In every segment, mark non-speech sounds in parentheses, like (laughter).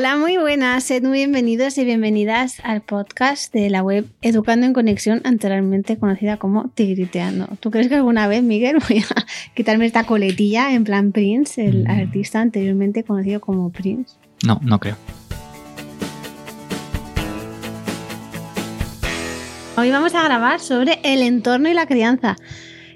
Hola, muy buenas, sed muy bienvenidos y bienvenidas al podcast de la web Educando en Conexión, anteriormente conocida como Tigriteando. ¿Tú crees que alguna vez, Miguel, (laughs) voy a quitarme esta coletilla en plan Prince, el Mm. artista anteriormente conocido como Prince? No, no creo. Hoy vamos a grabar sobre el entorno y la crianza.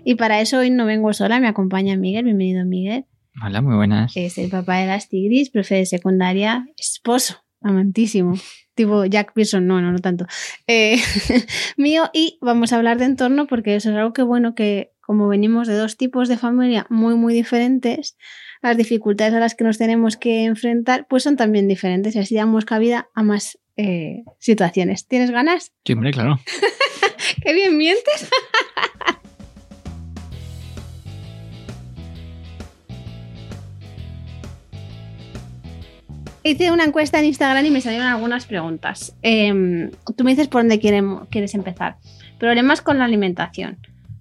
Y para eso hoy no vengo sola, me acompaña Miguel. Bienvenido, Miguel. Hola, muy buenas. Es el papá de las tigris, profe de secundaria, esposo, amantísimo. Tipo Jack Pearson, no, no, no tanto. Eh, (laughs) mío, y vamos a hablar de entorno porque eso es algo que bueno que como venimos de dos tipos de familia muy, muy diferentes, las dificultades a las que nos tenemos que enfrentar pues son también diferentes y así damos cabida a más eh, situaciones. ¿Tienes ganas? Sí, hombre, claro. (laughs) ¡Qué bien mientes! (laughs) Hice una encuesta en Instagram y me salieron algunas preguntas. Em, tú me dices por dónde quieres empezar. Problemas con la alimentación,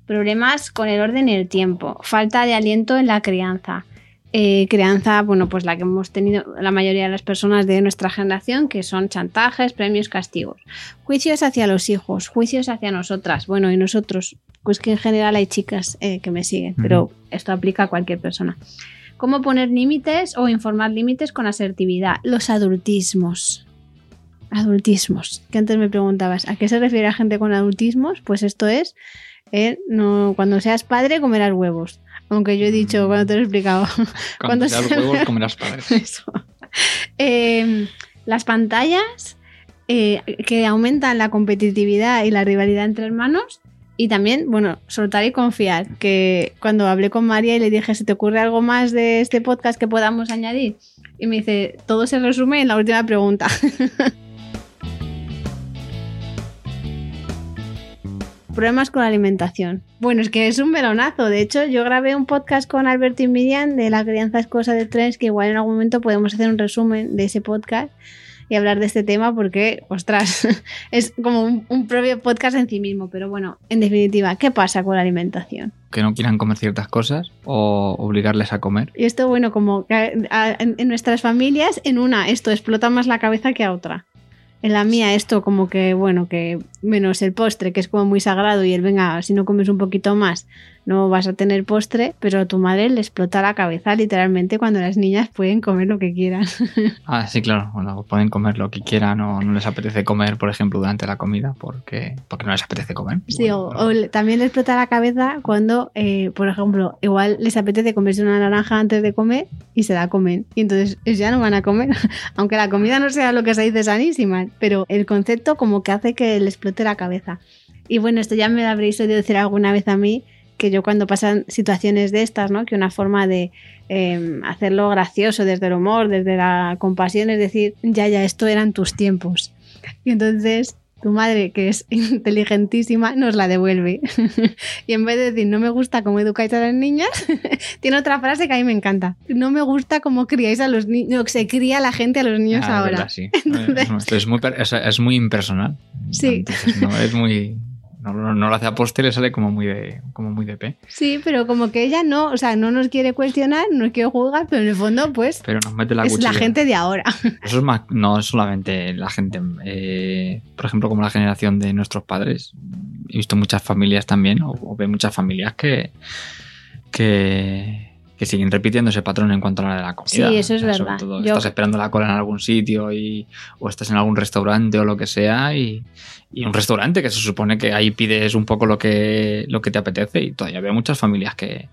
problemas con el orden y el tiempo, falta de aliento en la crianza, eh, crianza, bueno, pues la que hemos tenido la mayoría de las personas de nuestra generación, que son chantajes, premios, castigos, juicios hacia los hijos, juicios hacia nosotras, bueno, y nosotros, pues que en general hay chicas eh, que me siguen, pero esto aplica a cualquier persona. ¿Cómo poner límites o informar límites con asertividad? Los adultismos. Adultismos. Que antes me preguntabas, ¿a qué se refiere la gente con adultismos? Pues esto es, eh, no, cuando seas padre comerás huevos. Aunque yo he dicho, cuando te lo he explicado, Cuando (laughs) Cuando seas se- huevos comerás padres. (laughs) eso. Eh, las pantallas eh, que aumentan la competitividad y la rivalidad entre hermanos. Y también, bueno, soltar y confiar. Que cuando hablé con María y le dije, ¿se te ocurre algo más de este podcast que podamos añadir? Y me dice, todo se resume en la última pregunta. (laughs) Problemas con la alimentación. Bueno, es que es un melonazo. De hecho, yo grabé un podcast con Alberto Miriam de La crianza es cosa de tres, que igual en algún momento podemos hacer un resumen de ese podcast y hablar de este tema porque, ostras, (laughs) es como un, un propio podcast en sí mismo. Pero bueno, en definitiva, ¿qué pasa con la alimentación? Que no quieran comer ciertas cosas o obligarles a comer. Y esto, bueno, como en nuestras familias, en una esto explota más la cabeza que a otra. En la mía esto como que, bueno, que menos el postre, que es como muy sagrado y el venga, si no comes un poquito más, no vas a tener postre, pero a tu madre le explota la cabeza literalmente cuando las niñas pueden comer lo que quieran. (laughs) Ah, sí, claro. Bueno, pueden comer lo que quieran o no les apetece comer, por ejemplo, durante la comida porque, porque no les apetece comer. Sí, o, Bueno, o también le explota la cabeza cuando, eh, por ejemplo, igual les apetece comerse una naranja antes de comer y se la comen. Y entonces ya no van a comer, (laughs) aunque la comida no sea lo que se dice sanísima, pero el concepto como que hace que le explote la cabeza. Y bueno, esto ya me lo habréis oído decir alguna vez a mí, que yo cuando pasan situaciones de estas, ¿no? Que una forma de eh, hacerlo gracioso desde el humor, desde la compasión, es decir, ya, ya, esto eran tus tiempos. Y entonces tu madre, que es (laughs) inteligentísima, nos la devuelve. (laughs) y en vez de decir, no me gusta cómo educáis a las niñas, (laughs) tiene otra frase que a mí me encanta. No me gusta cómo criáis a los niños, se cría la gente a los niños ah, ahora. verdad, sí. Entonces- No, muy, es muy impersonal. Sí. Entonces, no, es muy... No, no- no lo hace a poste, le sale como muy de, como muy de P. Sí, pero como que ella no, o sea, no nos quiere cuestionar, no nos quiere juzgar, pero en el fondo, pues, Pero nos mete la es la gente de ahora. (laughs) Eso es más, no es solamente la gente, eh, por ejemplo, como la generación de nuestros padres. He visto muchas familias también, o, o veo muchas familias que, que, que siguen repitiendo ese patrón en cuanto a la de la comida. Sí, eso es verdad. todo, Yo- Estás esperando la cola en algún sitio y, o estás en algún restaurante o lo que sea y, y un restaurante que se supone que ahí pides un poco lo que, lo que te apetece y todavía veo muchas familias que,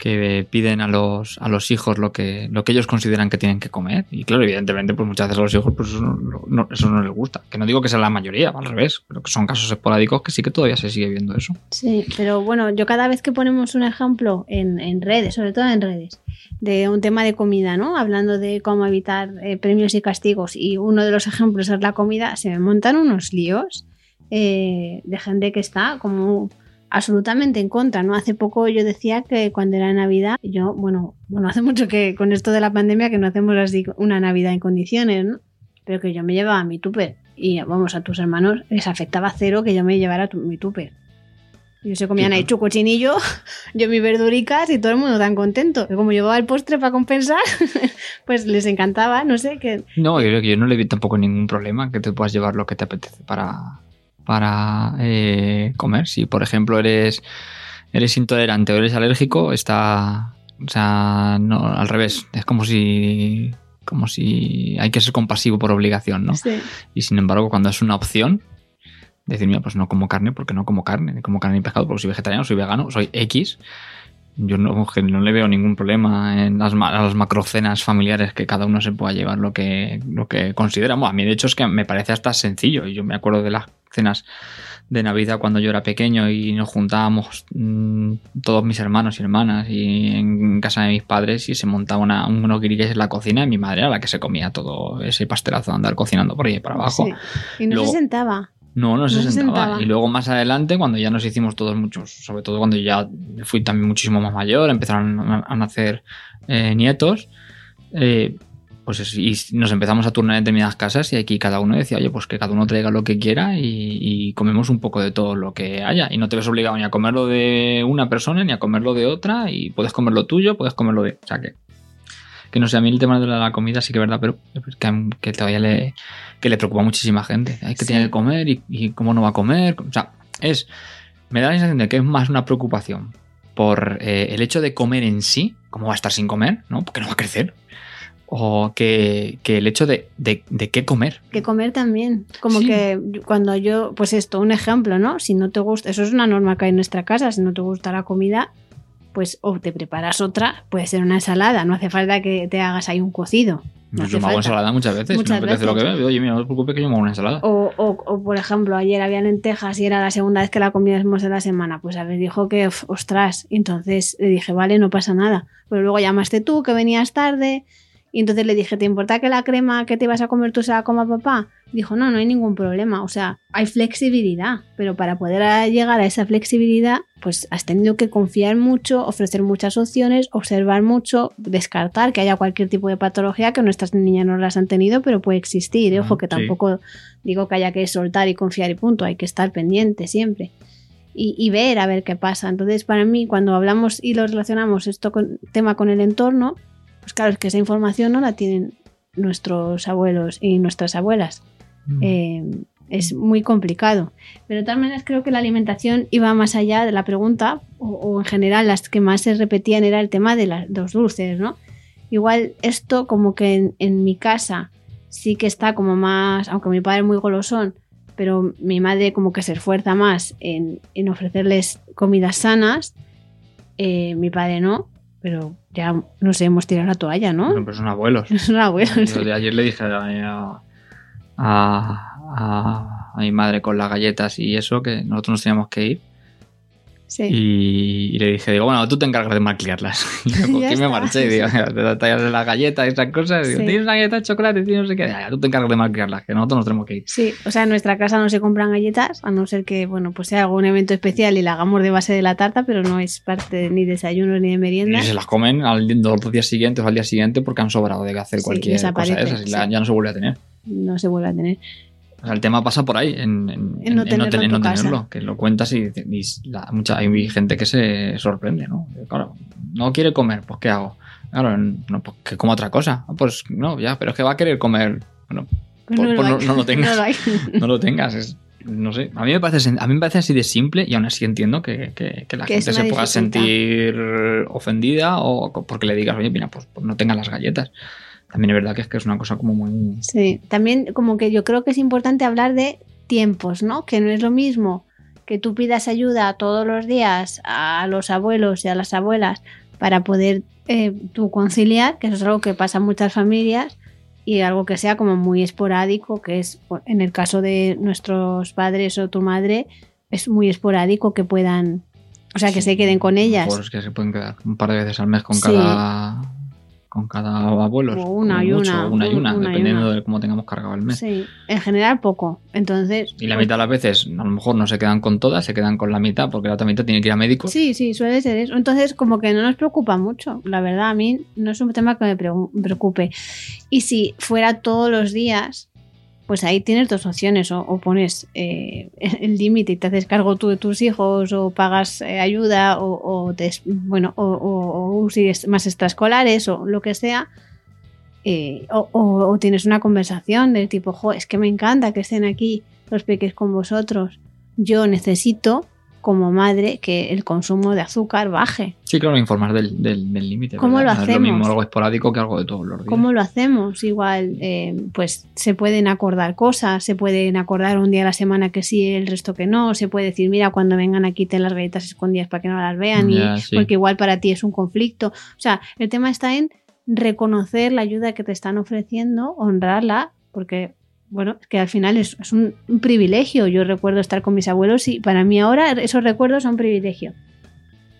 que piden a los, a los hijos lo que, lo que ellos consideran que tienen que comer. Y claro, evidentemente, pues muchas veces a los hijos pues eso, no, no- eso no les gusta. Que no digo que sea la mayoría, al revés, pero que son casos esporádicos que sí que todavía se sigue viendo eso. Sí, pero bueno, yo cada vez que ponemos un ejemplo en, en redes, sobre todo en redes, de un tema de comida, ¿no? Hablando de cómo evitar eh, premios y castigos, y uno de los ejemplos es la comida, se me montan unos líos eh, de gente que está como absolutamente en contra, ¿no? Hace poco yo decía que cuando era Navidad, yo, bueno, bueno, hace mucho que con esto de la pandemia que no hacemos así una Navidad en condiciones, ¿no? Pero que yo me llevaba mi tupper y vamos, a tus hermanos les afectaba cero que yo me llevara tu- mi tupper. Ellos se comían ahí claro. su cochinillo, (laughs) yo mis verduricas y todo el mundo tan contento. Y como llevaba el postre para compensar, (laughs) pues les encantaba, no sé, que No, yo que yo no le vi tampoco ningún problema que te puedas llevar lo que te apetece para, para eh, comer. Si, por ejemplo, eres, eres intolerante o eres alérgico, está. O sea, no, al revés. Es como si. Como si hay que ser compasivo por obligación, ¿no? sí. Y sin embargo, cuando es una opción, decir, mira, pues no como carne porque no como carne, como carne ni pescado porque soy vegetariano, soy vegano, soy X. Yo no, no le veo ningún problema en las, a las macrocenas familiares que cada uno se pueda llevar lo que, lo que considera. Bueno, a mí, de hecho, es que me parece hasta sencillo. Y yo me acuerdo de las cenas de Navidad cuando yo era pequeño y nos juntábamos mm, todos mis hermanos y hermanas y en casa de mis padres y se montaba una, unos guirillas en la cocina y mi madre era la que se comía todo ese pastelazo de andar cocinando por ahí y para abajo. sí. Y no Luego- se sentaba. No, no se, No se sentaba. Y luego más adelante, cuando ya nos hicimos todos muchos, sobre todo cuando ya fui también muchísimo más mayor, empezaron a, a nacer eh, nietos, eh, pues es- y nos empezamos a turnar en determinadas casas y aquí cada uno decía, oye, pues que cada uno traiga lo que quiera y, y comemos un poco de todo lo que haya. Y no te ves obligado ni a comerlo de una persona ni a comerlo de otra y puedes comer lo tuyo, puedes comerlo de... O sea que... Que no sé, a mí el tema de la, comida sí que es verdad, pero que, que todavía le, que le preocupa a muchísima gente. Hay que Sí. tiene que comer y, y cómo no va a comer. O sea, es. Me da la sensación de que es más una preocupación por eh, el hecho de comer en sí, cómo va a estar sin comer, ¿no? Porque no va a crecer. O que, que el hecho de, de, de qué comer. Que comer también. Como Sí. que cuando yo, pues esto, un ejemplo, ¿no? Si no te gusta, eso es una norma que hay en nuestra casa, si no te gusta la comida, pues o te preparas otra, puede ser una ensalada, no hace falta que te hagas ahí un cocido. No yo me hago ensalada muchas veces. Muchas me apetece lo que veo. Oye, mira, no te preocupes que yo me hago una ensalada. O, o, o, por ejemplo, ayer había lentejas y era la segunda vez que la comíamos de la semana. Pues a ver, dijo que, "Uf, ostras, y entonces le dije, vale, no pasa nada. Pero luego llamaste tú, que venías tarde, y entonces le dije, ¿te importa que la crema que te vas a comer tú se la coma papá? Dijo, no, no hay ningún problema. O sea, hay flexibilidad, pero para poder llegar a esa flexibilidad, pues has tenido que confiar mucho, ofrecer muchas opciones, observar mucho, descartar que haya cualquier tipo de patología que nuestras niñas no las han tenido, pero puede existir. ¿eh? Ojo, que Sí. tampoco digo que haya que soltar y confiar y punto, hay que estar pendiente siempre. Y, y ver a ver qué pasa. Entonces, para mí, cuando hablamos y lo relacionamos esto con tema con el entorno, pues claro, es que esa información no la tienen nuestros abuelos y nuestras abuelas. Mm. Eh, es muy complicado. Pero de todas maneras creo que la alimentación iba más allá de la pregunta, o, o en general las que más se repetían era el tema de, la- de los dulces, ¿no? Igual esto como que en, en mi casa sí que está como más, aunque mi padre es muy golosón, pero mi madre como que se esfuerza más en, en ofrecerles comidas sanas, eh, mi padre no, pero ya no sé, hemos tirado la toalla, ¿no? Bueno, pero son abuelos. (laughs) Son abuelos. Yo ayer le dije a, a- a- a mi madre con las galletas y eso que nosotros nos teníamos que ir. Sí. Y, y le dije, digo, bueno, tú te encargas de malcriarlas. (laughs) Y yo (laughs) y me marché. Digo, te tallas las galletas y esas cosas. Digo, Sí. tienes una galleta de chocolate, tienes no sé qué. Ya, tú te encargas de malcriarlas, que nosotros nos tenemos que ir. Sí, o sea, en nuestra casa no se compran galletas, a no ser que, bueno, pues sea algún evento especial y la hagamos de base de la tarta, pero no es parte de- ni de desayuno ni de merienda. Y se las comen al, los días siguientes o al día siguiente porque han sobrado de hacer Sí, cualquier cosa de desaparece, esas y la- sí. ya no se vuelve a tener. No se vuelve a tener. O sea, el tema pasa por ahí, en, en- En no en- en tenerlo ten- en no tenerlo, que lo cuentas y, y la- mucha, hay gente que se sorprende, ¿no? Claro, no quiere comer, pues ¿qué hago? Claro, no, pues que coma otra cosa. Ah, Pues no, ya, pero es que va a querer comer. Bueno, Pues hay. no- no lo (laughs) tengas. No lo hay. (laughs) no lo tengas. es- no sé, a mí, me parece, a mí me parece así de simple y aún así entiendo que, que- que la Que gente se una pueda sentir ofendida o porque le digas, oye, mira, pues, pues no tengas las galletas. También es verdad que es que es una cosa como muy... Sí, también como que yo creo que es importante hablar de tiempos, ¿no? Que no es lo mismo que tú pidas ayuda todos los días a los abuelos y a las abuelas para poder eh, tú conciliar, que eso es algo que pasa en muchas familias, y algo que sea como muy esporádico, que es por- en el caso de nuestros padres o tu madre, es muy esporádico que puedan, o sea, que Sí, se queden con ellas. mejor es que se pueden quedar un par de veces al mes con Sí. cada con cada abuelo. O una y una, una y una, una y dependiendo una. de cómo tengamos cargado el mes. Sí, en general poco. Entonces, Y la pues, mitad de las veces, a lo mejor no se quedan con todas, se quedan con la mitad, porque la otra mitad tiene que ir a médico. Sí, sí, suele ser eso. Entonces, como que no nos preocupa mucho. La verdad, a mí no es un tema que me preocupe. Y si fuera todos los días, pues ahí tienes dos opciones, o, pones eh, (laughs) el límite y te haces cargo tú de tus hijos, o pagas eh, ayuda, o, te, bueno, o, sigues más extraescolares, o lo que sea, eh, o, tienes una conversación del tipo, es que me encanta que estén aquí los peques con vosotros, yo necesito como madre que el consumo de azúcar baje. Sí, claro, informar del límite. ¿Cómo lo hacemos? es lo mismo algo esporádico que algo de todos los días. ¿Cómo lo hacemos? Igual, eh, pues se pueden acordar cosas, se pueden acordar un día a la semana que sí, el resto que no, se puede decir, mira, cuando vengan aquí ten las galletas escondidas para que no las vean, y, porque igual para ti es un conflicto. O sea, el tema está en reconocer la ayuda que te están ofreciendo, honrarla, porque bueno, que al final es, un, privilegio. Yo recuerdo estar con mis abuelos y para mí ahora esos recuerdos son privilegio.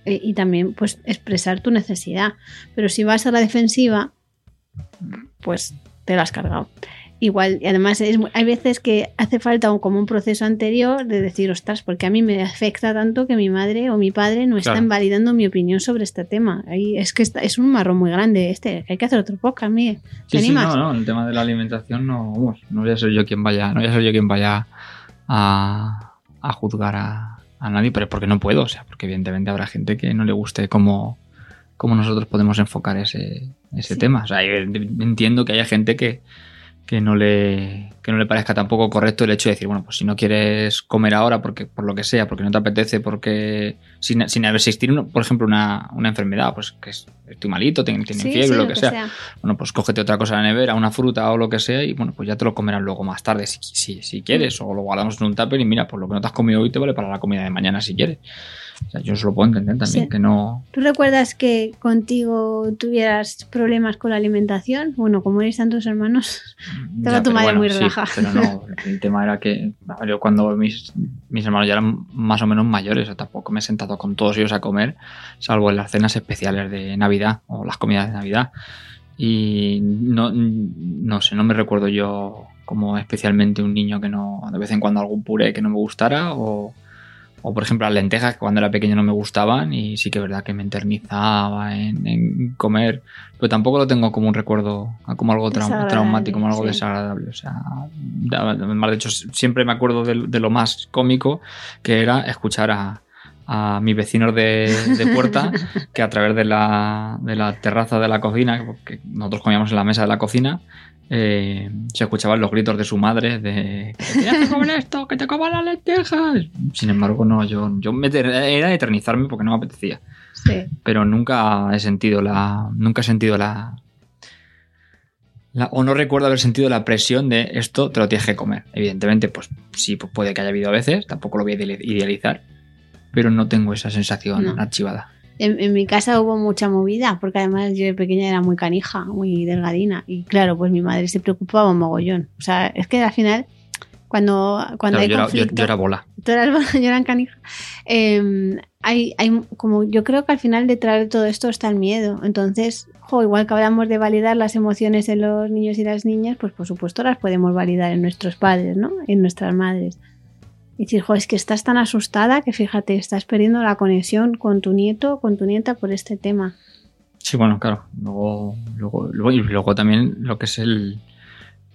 E, y también, pues, expresar tu necesidad. Pero si vas a la defensiva, pues te lo has cargado. Igual, y además hay veces que hace falta un, como un proceso anterior de decir, ostras, porque a mí me afecta tanto que mi madre o mi padre no están validando mi opinión sobre este tema. Ahí es que es un marrón muy grande este, hay que hacer otro podcast, Miguel. Sí, sí, no, no, el tema de la alimentación no, no voy a ser yo quien vaya, no voy a ser yo quien vaya a, a juzgar a, a, nadie, pero es porque no puedo, o sea, porque evidentemente habrá gente que no le guste cómo, cómo nosotros podemos enfocar ese, ese tema. O sea, entiendo que haya gente que que no le que no le parezca tampoco correcto el hecho de decir, bueno, pues si no quieres comer ahora porque por lo que sea, porque no te apetece, porque sin, sin existir, por ejemplo, una, enfermedad, pues que estoy malito, tengo, fiebre, lo, que, sea. Bueno, pues cógete otra cosa en la nevera, una fruta o lo que sea y bueno, pues ya te lo comerás luego más tarde si, si, si quieres o lo guardamos en un tupper y mira, pues lo que no te has comido hoy te vale para la comida de mañana si quieres yo eso lo puedo entender también, que no... ¿Tú recuerdas que contigo tuvieras problemas con la alimentación? Bueno, como eres tantos hermanos, estaba tu madre muy relajada. pero no, el tema era que yo cuando mis, mis hermanos ya eran más o menos mayores, o tampoco me he sentado con todos ellos a comer, salvo en las cenas especiales de Navidad o las comidas de Navidad. Y no, no sé, no me recuerdo yo como especialmente un niño que no, de vez en cuando algún puré que no me gustara o o por ejemplo las lentejas, que cuando era pequeño no me gustaban y sí que es verdad que me enternizaba en, comer, pero tampoco lo tengo como un recuerdo, como algo traumático, como algo desagradable. O sea, además de hecho siempre me acuerdo de, lo más cómico que era escuchar a, a mis vecinos de, puerta (laughs) que a través de la, de la terraza de la cocina, que nosotros comíamos en la mesa de la cocina, eh, se escuchaban los gritos de su madre de que tienes que comer esto, que te coman las lentejas. Sin embargo, no, yo, yo me era eternizarme porque no me apetecía. Sí. Pero nunca he sentido la. Nunca he sentido la, o no recuerdo haber sentido la presión de esto te lo tienes que comer. Evidentemente, pues sí, pues puede que haya habido a veces, tampoco lo voy a idealizar, pero no tengo esa sensación archivada en, mi casa hubo mucha movida, porque además yo de pequeña era muy canija, muy delgadina. Y claro, pues mi madre se preocupaba un mogollón. O sea, es que al final, cuando, cuando hay yo, conflicto, yo, era bola. (laughs) Tú eras bola, yo era canija. Em, hay, hay, como yo creo que al final detrás de todo esto está el miedo. Entonces, jo, igual que hablamos de validar las emociones en los niños y las niñas, pues por supuesto las podemos validar en nuestros padres, ¿no? En nuestras madres. Y decir, es que estás tan asustada que fíjate, estás perdiendo la conexión con tu nieto con tu nieta por este tema. Sí, bueno, claro. Luego, luego, luego, y luego también lo que es el,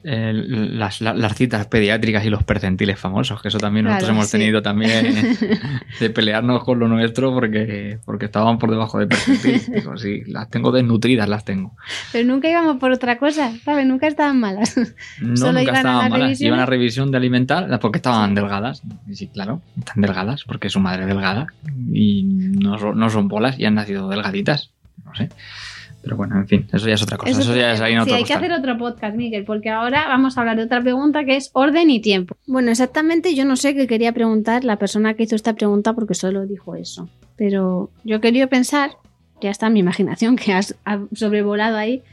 las, citas pediátricas y los percentiles famosos, que eso también nosotros hemos tenido también (laughs) de pelearnos con lo nuestro porque, porque estaban por debajo de percentiles. (laughs) Digo, sí, las tengo desnutridas, las tengo. Pero nunca íbamos por otra cosa, ¿sabes? Nunca estaban malas. No, (laughs) Solo nunca estaban malas. Iban a revisión de alimentar porque estaban delgadas. Y sí, claro, están delgadas porque su madre es delgada y no, no son bolas y han nacido delgaditas. No sé. Pero bueno, en fin, eso ya es otra cosa. Eso, ya es ahí Sí, hay que hacer otro podcast, Miguel, porque ahora vamos a hablar de otra pregunta que es orden y tiempo. Bueno, exactamente yo no sé qué quería preguntar la persona que hizo esta pregunta porque solo dijo eso. Pero yo quería pensar, ya está mi imaginación que has sobrevolado ahí,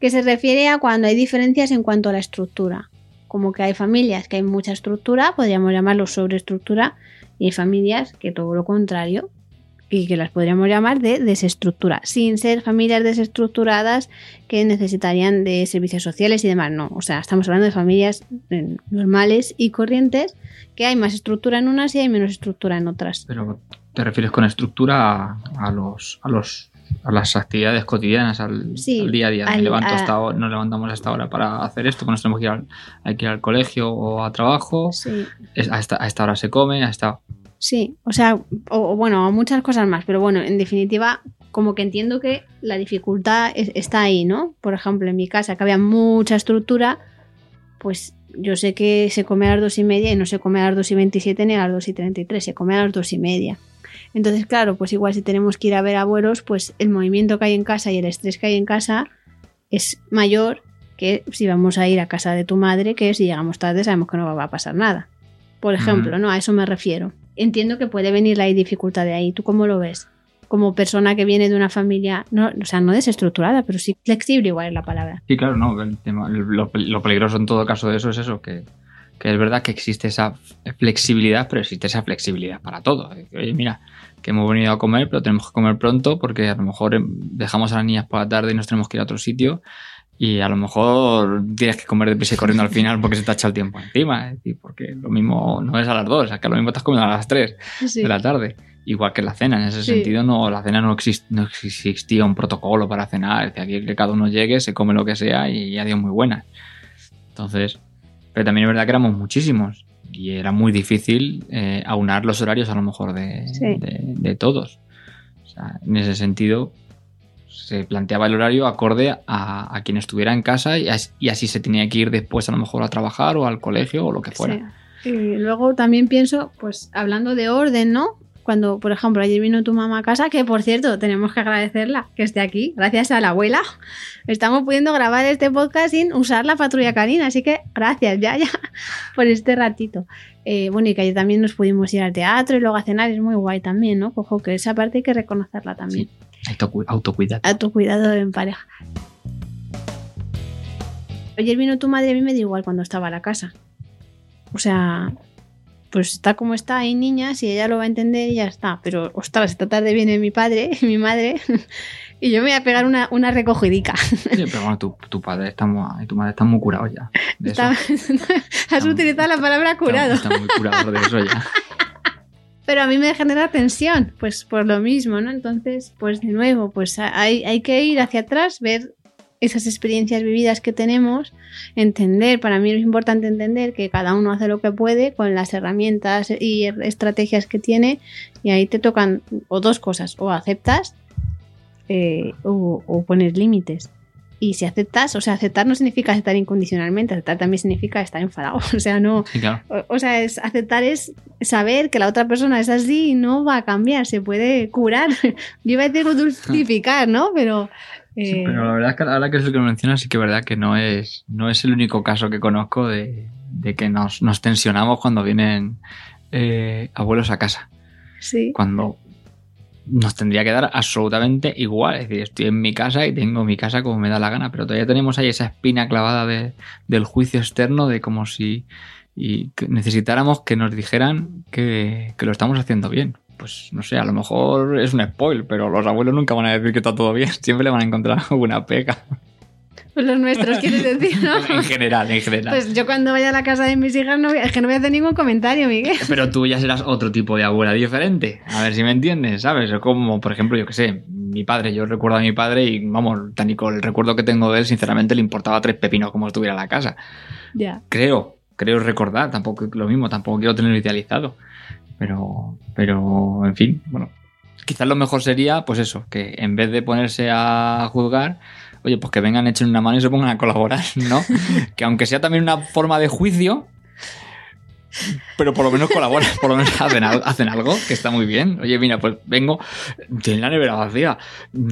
que se refiere a cuando hay diferencias en cuanto a la estructura. Como que hay familias que hay mucha estructura, podríamos llamarlo sobreestructura, y hay familias que todo lo contrario, y que las podríamos llamar de desestructura, sin ser familias desestructuradas que necesitarían de servicios sociales y demás. No, o sea, estamos hablando de familias eh, normales y corrientes que hay más estructura en unas y hay menos estructura en otras. Pero te refieres con estructura a, los, a los a las actividades cotidianas, al, Sí, al día a día. Me levanto a- hasta ahora- nos levantamos hasta ahora para hacer esto, pues nos tenemos que ir al, hay que ir al colegio o a trabajo. Sí. Es- a, esta, a esta hora se come, a esta. Sí, o sea, o, o bueno, muchas cosas más, pero bueno, en definitiva, como que entiendo que la dificultad es- está ahí, ¿no? Por ejemplo, en mi casa, que había mucha estructura, pues yo sé que se come a las dos y media y no se come a las dos y veintisiete ni a las dos y treinta y tres, se come a las dos y media. Entonces, claro, pues igual si tenemos que ir a ver abuelos, pues el movimiento que hay en casa y el estrés que hay en casa es mayor que si vamos a ir a casa de tu madre, que si llegamos tarde sabemos que no va a pasar nada. Por ejemplo. ¿no? A eso me refiero. Entiendo que puede venir la dificultad de ahí. ¿Tú cómo lo ves? Como persona que viene de una familia, no, o sea, no desestructurada, pero sí flexible, igual es la palabra. Sí, claro, no. el tema- lo, lo peligroso en todo caso de eso es eso, que, que es verdad que existe esa flexibilidad, pero existe esa flexibilidad para todo. Oye, mira, que hemos venido a comer, pero tenemos que comer pronto porque a lo mejor em, dejamos a las niñas por la tarde y nos tenemos que ir a otro sitio y a lo mejor tienes que comer deprisa y corriendo al final porque se te ha echado el tiempo encima. Decir, porque lo mismo no es a las dos, es que lo mismo estás comiendo a las tres Sí. de la tarde. Igual que la cena, en ese Sí. sentido, no, la cena no, exist- no existía un protocolo para cenar. Es decir, aquí que cada uno llegue, se come lo que sea y adiós muy buena. Entonces, pero también es verdad que éramos muchísimos y era muy difícil eh, aunar los horarios a lo mejor de, Sí. de- de todos. O sea, en ese sentido, se planteaba el horario acorde a, a quien estuviera en casa y, as- y así se tenía que ir después a lo mejor a trabajar o al colegio o lo que fuera. Sí. Y luego también pienso, pues hablando de orden, ¿no? Cuando, por ejemplo, ayer vino tu mamá a casa, que por cierto, tenemos que agradecerla que esté aquí, gracias a la abuela. Estamos pudiendo grabar este podcast sin usar la patrulla canina, así que gracias, ya, ya, (laughs) por este ratito. Eh, bueno, y que ayer también nos pudimos ir al teatro y luego a cenar, es muy guay también, ¿no? Cojo que esa parte hay que reconocerla también. Autocu- Autocuidado. A tu cuidado en pareja. Ayer vino tu madre, a mí me da igual cuando estaba a la casa. O sea, pues está como está, hay niñas y ella lo va a entender y ya está. Pero, ostras, esta tarde viene mi padre y (laughs) mi madre (laughs) y yo me voy a pegar una, una recogidica. Sí, pero bueno, tu, tu padre está muy, tu madre están muy curados ya. Está- (laughs) Has Está- utilizado la palabra curado. Está, está muy curador de eso ya. Pero a mí me genera tensión, pues por lo mismo, ¿no? Entonces, pues de nuevo, pues hay, hay que ir hacia atrás, ver esas experiencias vividas que tenemos, entender, para mí es importante entender que cada uno hace lo que puede con las herramientas y estrategias que tiene y ahí te tocan o dos cosas, o aceptas eh, o, o pones límites. Y si aceptas, o sea, aceptar no significa aceptar incondicionalmente, aceptar también significa estar enfadado, (laughs) o sea, no, Sí, claro. o, o sea, es, aceptar es saber que la otra persona es así y no va a cambiar, se puede curar. (laughs) Yo iba a decir dulcificar, ¿no? Pero. Sí, eh, pero la verdad es que ahora que es lo que mencionas, sí que es verdad que no es, no es el único caso que conozco de, de que nos, nos tensionamos cuando vienen eh, abuelos a casa. sí. Cuando nos tendría que dar absolutamente igual. Es decir, estoy en mi casa y tengo mi casa como me da la gana, pero todavía tenemos ahí esa espina clavada de- del juicio externo de como si y necesitáramos que nos dijeran que, que lo estamos haciendo bien. Pues no sé, a lo mejor es un spoil, pero los abuelos nunca van a decir que está todo bien. (laughs) Siempre le van a encontrar alguna pega. Los nuestros, (laughs) quieres decir, ¿no? En general, en general. Pues yo cuando vaya a la casa de mis hijas, no voy- es que no voy a hacer ningún comentario, Miguel. Pero tú ya serás otro tipo de abuela diferente. A ver si me entiendes, ¿sabes? Es como, por ejemplo, yo que sé, mi padre. Yo recuerdo a mi padre y, vamos, Tánico, el recuerdo que tengo de él, sinceramente, le importaba tres pepinos como estuviera la casa. Ya. Creo, creo recordar, tampoco lo mismo, tampoco quiero tenerlo idealizado. Pero, pero, en fin, bueno. Quizás lo mejor sería, pues eso, que en vez de ponerse a juzgar, oye, pues que vengan, echen una mano y se pongan a colaborar, ¿no? (laughs) que aunque sea también una forma de juicio, pero por lo menos colaboran, por lo menos hacen, hacen algo que está muy bien. Oye, mira, pues vengo, tiene la nevera vacía,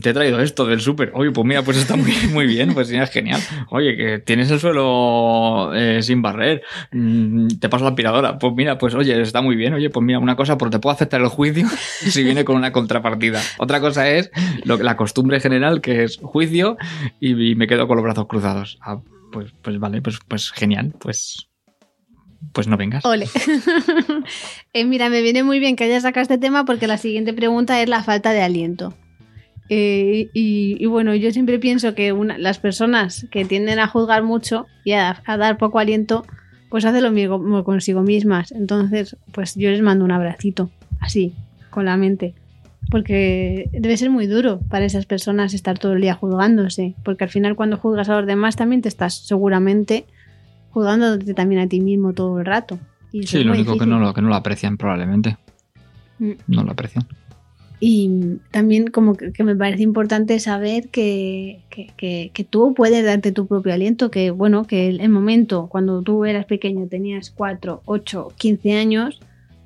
te he traído esto del súper. Oye, pues mira, pues está muy, muy bien, pues sí, es genial. Oye, que tienes el suelo eh, sin barrer, mm, te paso la aspiradora. Pues mira, pues oye, está muy bien. Oye, pues mira, una cosa, pero te puedo aceptar el juicio (laughs) si viene con una contrapartida. Otra cosa es la costumbre general, que es juicio, y, y me quedo con los brazos cruzados. Ah, pues, pues vale, pues, pues genial, pues, pues no vengas. Ole. (laughs) Eh, mira, me viene muy bien que hayas sacado este tema porque la siguiente pregunta es la falta de aliento. Eh, y, bueno, yo siempre pienso que una- las personas que tienden a juzgar mucho y a, a dar poco aliento, pues hacen lo mismo consigo mismas. Entonces, pues yo les mando un abracito, así, con la mente. Porque debe ser muy duro para esas personas estar todo el día juzgándose. Porque al final cuando juzgas a los demás también te estás seguramente juzgándote también a ti mismo todo el rato. Y Sí, lo único que no, lo, que no lo aprecian probablemente. Mm. No lo aprecian. Y también como que, que me parece importante saber que, que- que- que tú puedes darte tu propio aliento, que bueno, que el, el momento cuando tú eras pequeño, tenías 4, 8, 15 años,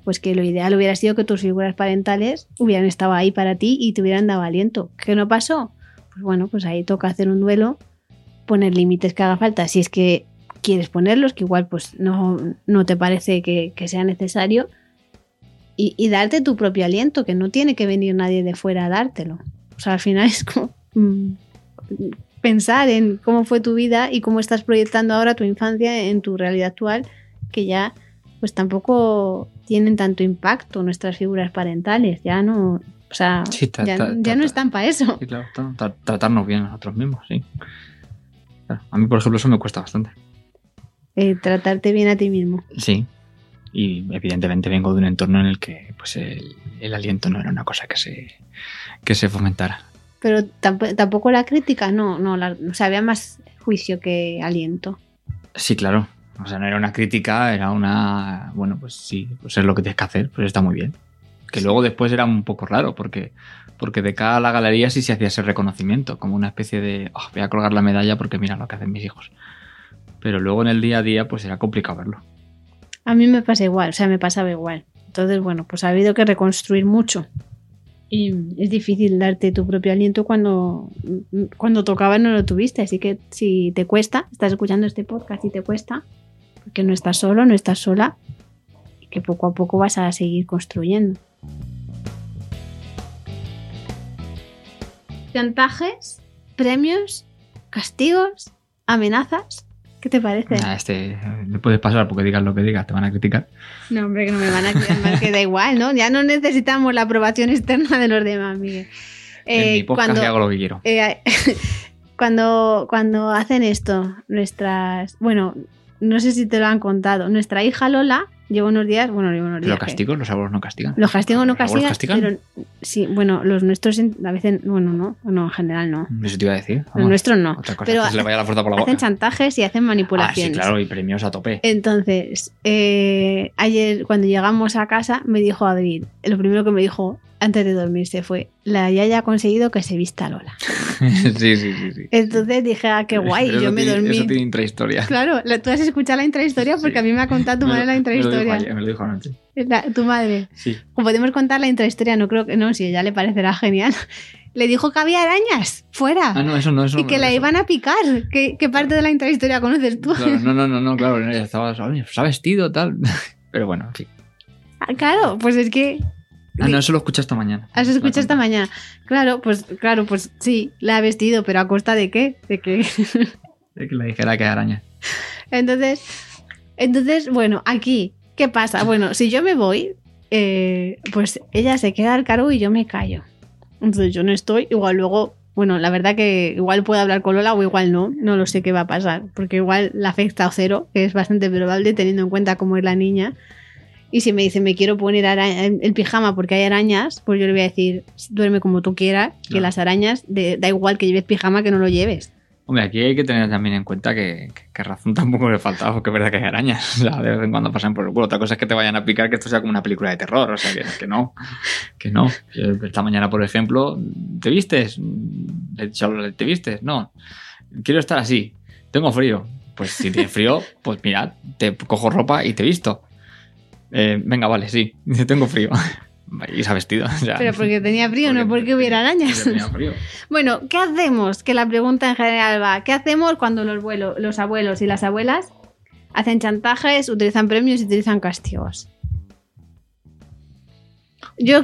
pues que lo ideal hubiera sido que tus figuras parentales hubieran estado ahí para ti y te hubieran dado aliento. ¿Qué no pasó? Pues bueno, pues ahí toca hacer un duelo, poner límites que haga falta, si es que quieres ponerlos, que igual pues no, no te parece que, que sea necesario, y, y darte tu propio aliento, que no tiene que venir nadie de fuera a dártelo. O sea, al final es como mm, pensar en cómo fue tu vida y cómo estás proyectando ahora tu infancia en tu realidad actual, que ya pues tampoco tienen tanto impacto nuestras figuras parentales, ya no, o sea, Sí, ta- ya, ta- ya ta- no están para eso. Sí, claro. tra- tra- tratarnos bien a nosotros mismos, sí. Claro, A mí, por ejemplo, eso me cuesta bastante. Eh, tratarte bien a ti mismo. Sí. Y evidentemente vengo de un entorno en el que pues el, el aliento no era una cosa que se, que se fomentara. Pero tamp- tampoco la crítica, no, no, la- o sea, había más juicio que aliento. Sí, claro. O sea, no era una crítica, era una. Bueno, pues sí, pues es lo que tienes que hacer, pues está muy bien. Que luego después era un poco raro, porque, porque de cada la galería sí se hacía ese reconocimiento, como una especie de. "Oh, voy a colgar la medalla porque mira lo que hacen mis hijos. Pero luego en el día a día, pues era complicado verlo. A mí me pasa igual, o sea, me pasaba igual. Entonces, bueno, pues ha habido que reconstruir mucho. Y es difícil darte tu propio aliento cuando, cuando tocaba no lo tuviste. Así que si te cuesta, estás escuchando este podcast y te cuesta, porque no estás solo, no estás sola, y que poco a poco vas a seguir construyendo. Chantajes, premios, castigos, amenazas. ¿Qué te parece? Nah, este, le puedes pasar porque digas lo que digas, te van a criticar. No, hombre, que no me van a quedar que da igual, ¿no? Ya no necesitamos la aprobación externa de los demás, Miguel. en Eh, mi podcast cuando, hago lo que quiero. eh, (laughs) cuando, cuando hacen esto, nuestras. Bueno, no sé si te lo han contado. Nuestra hija Lola lleva unos días. Bueno, lleva unos días. ¿Los castigos? ¿Los abuelos no castigan? Los castigos no ¿Los castigan, castigan? pero sí, bueno, los nuestros a veces, bueno, no, no, en general no. Eso te iba a decir. Los nuestros no. Otra cosa, Pero que se le vaya la fuerza por la boca. Hacen chantajes y hacen Ah, sí, manipulaciones. claro, y premios a tope. Entonces, eh, ayer cuando llegamos a casa me dijo Abril, lo primero que me dijo antes de dormirse fue, la Yaya ha conseguido que se vista Lola. (laughs) sí, sí, sí, sí. Entonces dije, ah, qué guay, Pero yo eso me tiene- dormí. Eso tiene intrahistoria. Claro, la- tú has escuchado la intrahistoria porque Sí. a mí me ha contado tu Me madre lo- la Me lo dijo intrahistoria. me lo dijo anoche. La- tu madre. Sí. O podemos contar la intrahistoria, no creo que no, si ella le parecerá genial. (laughs) Le dijo que había arañas fuera Ah, no, eso no, eso y no, que la eso- iban a picar. ¿Qué, qué parte de la intrahistoria conoces tú? Claro, no, no, no, no, claro, ella (laughs) estaba, "Oye, se ha vestido, tal. Pero bueno, en fin. Ah, claro, pues es que Ah, no, eso lo escuché esta mañana. ¿Has Lo escuchado esta mañana? Claro, pues claro, pues sí, la ha vestido, pero a costa de qué? De que (laughs) De que le dijera que hay araña. entonces, entonces, bueno, aquí, ¿qué pasa? Bueno, si yo me voy, eh, pues ella se queda al cargo y yo me callo. Entonces yo no estoy, igual luego, bueno, la verdad que igual puedo hablar con Lola o igual no, no lo sé qué va a pasar, porque igual la afecta a cero, que es bastante probable teniendo en cuenta cómo es la niña. Y si me dice, me quiero poner el pijama porque hay arañas, pues yo le voy a decir, duerme como tú quieras, que las arañas, de- da igual que lleves pijama que no lo lleves. Hombre, aquí hay que tener también en cuenta que, que- que razón tampoco le falta, porque es verdad que hay arañas. (laughs) O sea, de vez en cuando pasan por el culo. Otra cosa es que te vayan a picar, que esto sea como una película de terror. O sea, que, que no. Que no. Esta mañana, por ejemplo, ¿te vistes? ¿te vistes? No. Quiero estar así. Tengo frío. Pues si tienes frío, pues mira, te cojo ropa y te visto. Eh, venga, vale, sí. (laughs) Tengo frío. (laughs) Y se ha vestido. (laughs) o sea, Pero porque tenía frío, no porque hubiera arañas. tenía frío. Bueno, ¿qué hacemos? Que la pregunta en general va, ¿qué hacemos cuando los, vuelo- los abuelos y las abuelas hacen chantajes, utilizan premios y utilizan castigos? Yo,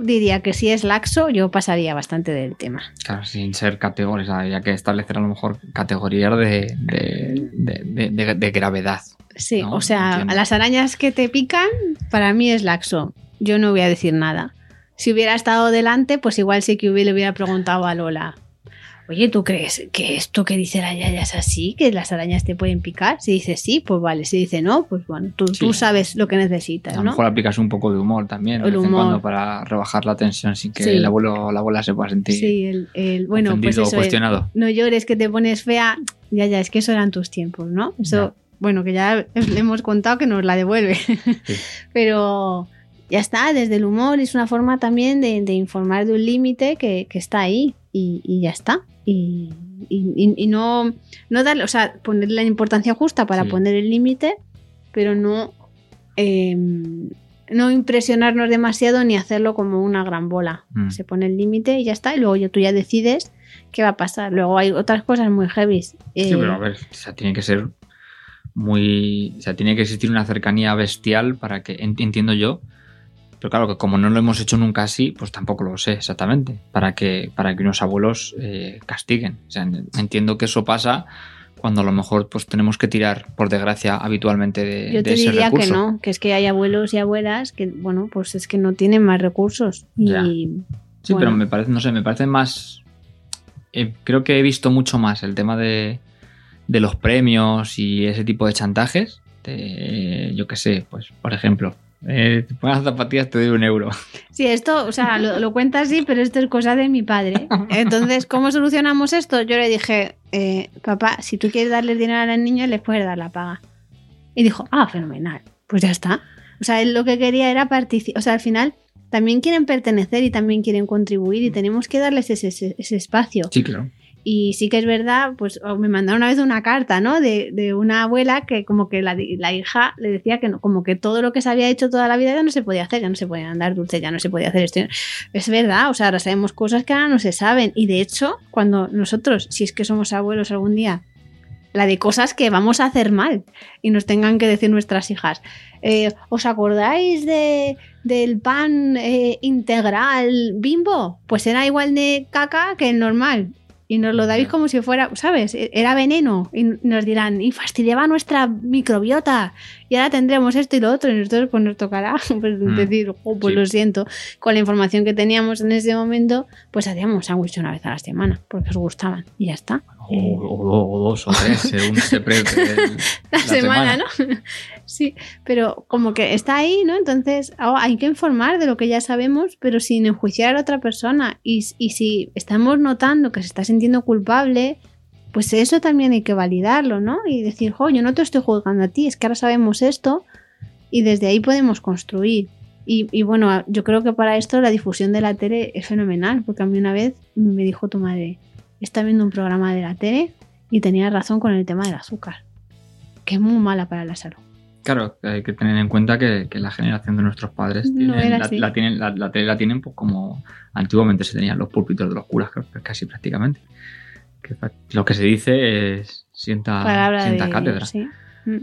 diría que si es laxo, yo pasaría bastante del tema. Claro, sin ser categorías, habría que establecer a lo mejor categorías de, de, de- de- de- de gravedad. Sí, No, o sea, entiendo. a las arañas que te pican, para mí es laxo. Yo no voy a decir nada. Si hubiera estado delante, pues igual sí que hubiera, le hubiera preguntado a Lola. Oye, ¿tú crees que esto que dice la yaya es así? ¿Que las arañas te pueden picar? Si dice sí, pues vale. Si dice no, pues bueno, tú, Sí. tú sabes lo que necesitas, A lo ¿no? mejor aplicas un poco de humor también, de El vez en humor. cuando, para rebajar la tensión sin que Sí. el abuelo la abuela se pueda sentir Sí, el, el- bueno, pues eso. el- cuestionado. no llores que te pones fea. Ya, ya, es que eso eran tus tiempos, ¿no? Eso, bueno, que ya le hemos contado que nos la devuelve. (laughs) Pero ya está, desde el humor es una forma también de, de informar de un límite que, que está ahí y, y ya está. Y, y- y- y no, no darle, o sea, ponerle la importancia justa para Sí. poner el límite, pero no, eh, no impresionarnos demasiado ni hacerlo como una gran bola. Mm. Se pone el límite y ya está, y luego tú ya decides qué va a pasar. Luego hay otras cosas muy heavy. Sí, eh, pero a ver, o sea, tiene que ser muy. O sea, tiene que existir una cercanía bestial para que. en- Entiendo yo. Pero claro, que como no lo hemos hecho nunca así, pues tampoco lo sé exactamente. Para que, para que unos abuelos eh, castiguen. O sea, en- entiendo que eso pasa cuando a lo mejor pues tenemos que tirar, por desgracia, habitualmente de, Yo de te ese diría recurso. que no, que es que hay abuelos y abuelas que, bueno, pues es que no tienen más recursos. Y Ya. Sí, Bueno. pero me parece, no sé, me parece más. eh, creo que he visto mucho más el tema de, de los premios y ese tipo de chantajes. yo qué sé, pues, por ejemplo, eh, te pones zapatillas, te doy un euro. sí, esto, o sea, lo, lo cuenta así, pero esto es cosa de mi padre. Entonces, ¿cómo solucionamos esto? Yo le dije, eh, papá, si tú quieres darles dinero a las niñas, les puedes dar la paga. Y dijo, ah, fenomenal. Pues ya está. O sea, él lo que quería era participar. O sea, al final también quieren pertenecer y también quieren contribuir y tenemos que darles ese, ese- ese espacio. Sí, claro. Y sí que es verdad, pues me mandaron una vez una carta, ¿no? De, de una abuela que como que la, la hija le decía que no, como que todo lo que se había hecho toda la vida ya no se podía hacer, ya no se podían dar dulces, ya no se podía hacer esto. Es verdad, o sea, ahora sabemos cosas que ahora no se saben. Y de hecho, cuando nosotros, si es que somos abuelos algún día, la de cosas que vamos a hacer mal y nos tengan que decir nuestras hijas. eh, ¿Os acordáis de, del pan eh, integral bimbo? Pues era igual de caca que el normal. Y nos lo dais como si fuera, ¿sabes? E- Era veneno. Y nos dirán, y fastidiaba nuestra microbiota. Y ahora tendremos esto y lo otro. Y nosotros, pues nos tocará (laughs) pues, Mm. decir, "Jo, pues Sí. lo siento. Con la información que teníamos en ese momento, pues hacíamos sándwich una vez a la semana, porque os gustaban. Y ya está. O, o- o dos o tres, según se el- (laughs) la, semana, ¿no? Sí, pero como que está ahí, ¿no? Entonces ah, hay que informar de lo que ya sabemos, pero sin enjuiciar a otra persona. Y, y si estamos notando que se está sintiendo culpable, pues eso también hay que validarlo, ¿no? Y decir, jo, yo no te estoy juzgando a ti, es que ahora sabemos esto y desde ahí podemos construir. Y, y bueno, yo creo que para esto la difusión de la tele es fenomenal, porque a mí una vez me dijo tu madre, está viendo un programa de la tele y tenía razón con el tema del azúcar, que es muy mala para la salud. Claro, hay que tener en cuenta que, que la generación de nuestros padres tienen- la, tienen, la, la tele la tienen pues como antiguamente se tenían los púlpitos de los curas, casi prácticamente. Que lo que se dice es sienta, Palabra sienta de- cátedra. sí. Mm.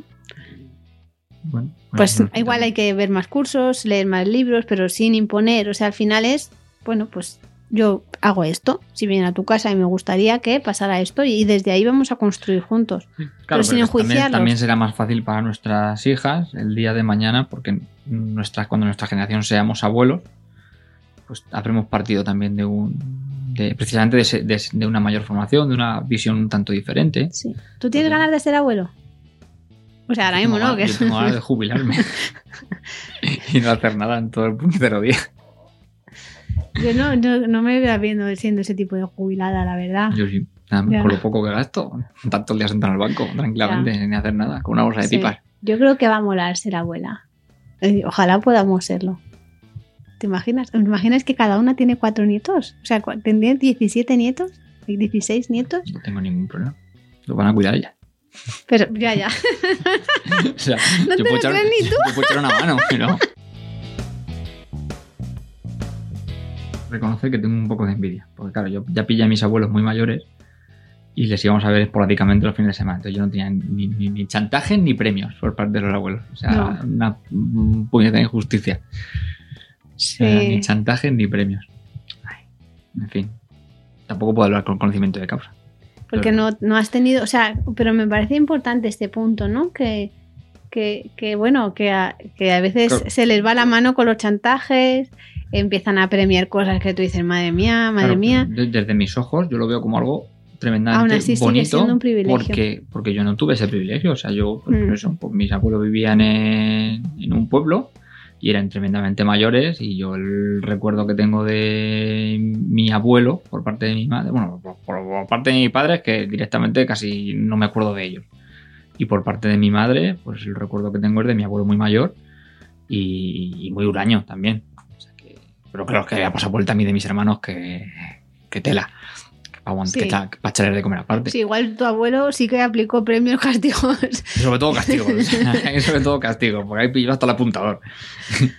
Bueno, Pues igual hay que ver más cursos, leer más libros, pero sin imponer. O sea, al final es, bueno, pues yo hago esto. Si viene a tu casa y me gustaría que pasara esto, y desde ahí vamos a construir juntos. Sí, pero sin también, enjuiciarlos. también será más fácil para nuestras hijas el día de mañana, porque nuestra, cuando nuestra generación seamos abuelos, pues habremos partido también de un. De, precisamente de, de- de una mayor formación, de una visión un tanto diferente. Sí. ¿Tú tienes ganas de ser abuelo? O sea, ahora mismo no, yo tengo ganas de (laughs) jubilarme (laughs) y no hacer nada en todo el puñetero día. Yo no, no, no me veo viendo siendo ese tipo de jubilada, la verdad. Yo sí, nada, Ya. con lo poco que gasto, tanto el día sentado en el banco, tranquilamente, sin hacer nada, con una bolsa de Sí. pipas. Yo creo que va a molar ser abuela. Eh, Ojalá podamos serlo. ¿Te imaginas? ¿Te imaginas que cada una tiene cuatro nietos? O sea, ¿tendrían 17 nietos? ¿16 nietos? No tengo ningún problema. Lo van a cuidar ella. Pero ya, ya. (laughs) O sea, (laughs) No te lo echar, crees ni tú. yo puedo echar una mano, pero. Reconocer que tengo un poco de envidia. Porque, claro, yo ya pillé a mis abuelos muy mayores y les íbamos a ver esporádicamente los fines de semana. Entonces, yo no tenía ni, ni, ni chantaje ni premios por parte de los abuelos. O sea, No. una un puñetera injusticia. O sea, ni chantaje ni premios. Ay, en fin. Tampoco puedo hablar con conocimiento de causa. Porque no, no has tenido, o sea, pero me parece importante este punto, ¿no? Que, que, que, bueno, que a, que a veces Claro. se les va la mano con los chantajes, empiezan a premiar cosas que tú dices, madre mía, madre Claro, mía. de- Desde mis ojos, yo lo veo como algo tremendamente Aún así sigue bonito siendo un privilegio. porque porque yo no tuve ese privilegio o sea yo pues, Mm. eso, pues, mis abuelos vivían en, en un pueblo y eran tremendamente mayores y yo el recuerdo que tengo de mi abuelo por parte de mi madre bueno por, por- parte de mi padre es que directamente casi no me acuerdo de ellos y por parte de mi madre pues el recuerdo que tengo es de mi abuelo muy mayor y, y muy huraño también O sea que- pero creo que había pasado vuelta a mí de mis hermanos que, que tela para Sí. echarles de comer aparte Sí, igual tu abuelo sí que aplicó premios (laughs) castigos. sobre todo castigo. o sea, y sobre todo castigo, (laughs) (laughs) porque ahí pilló hasta el apuntador.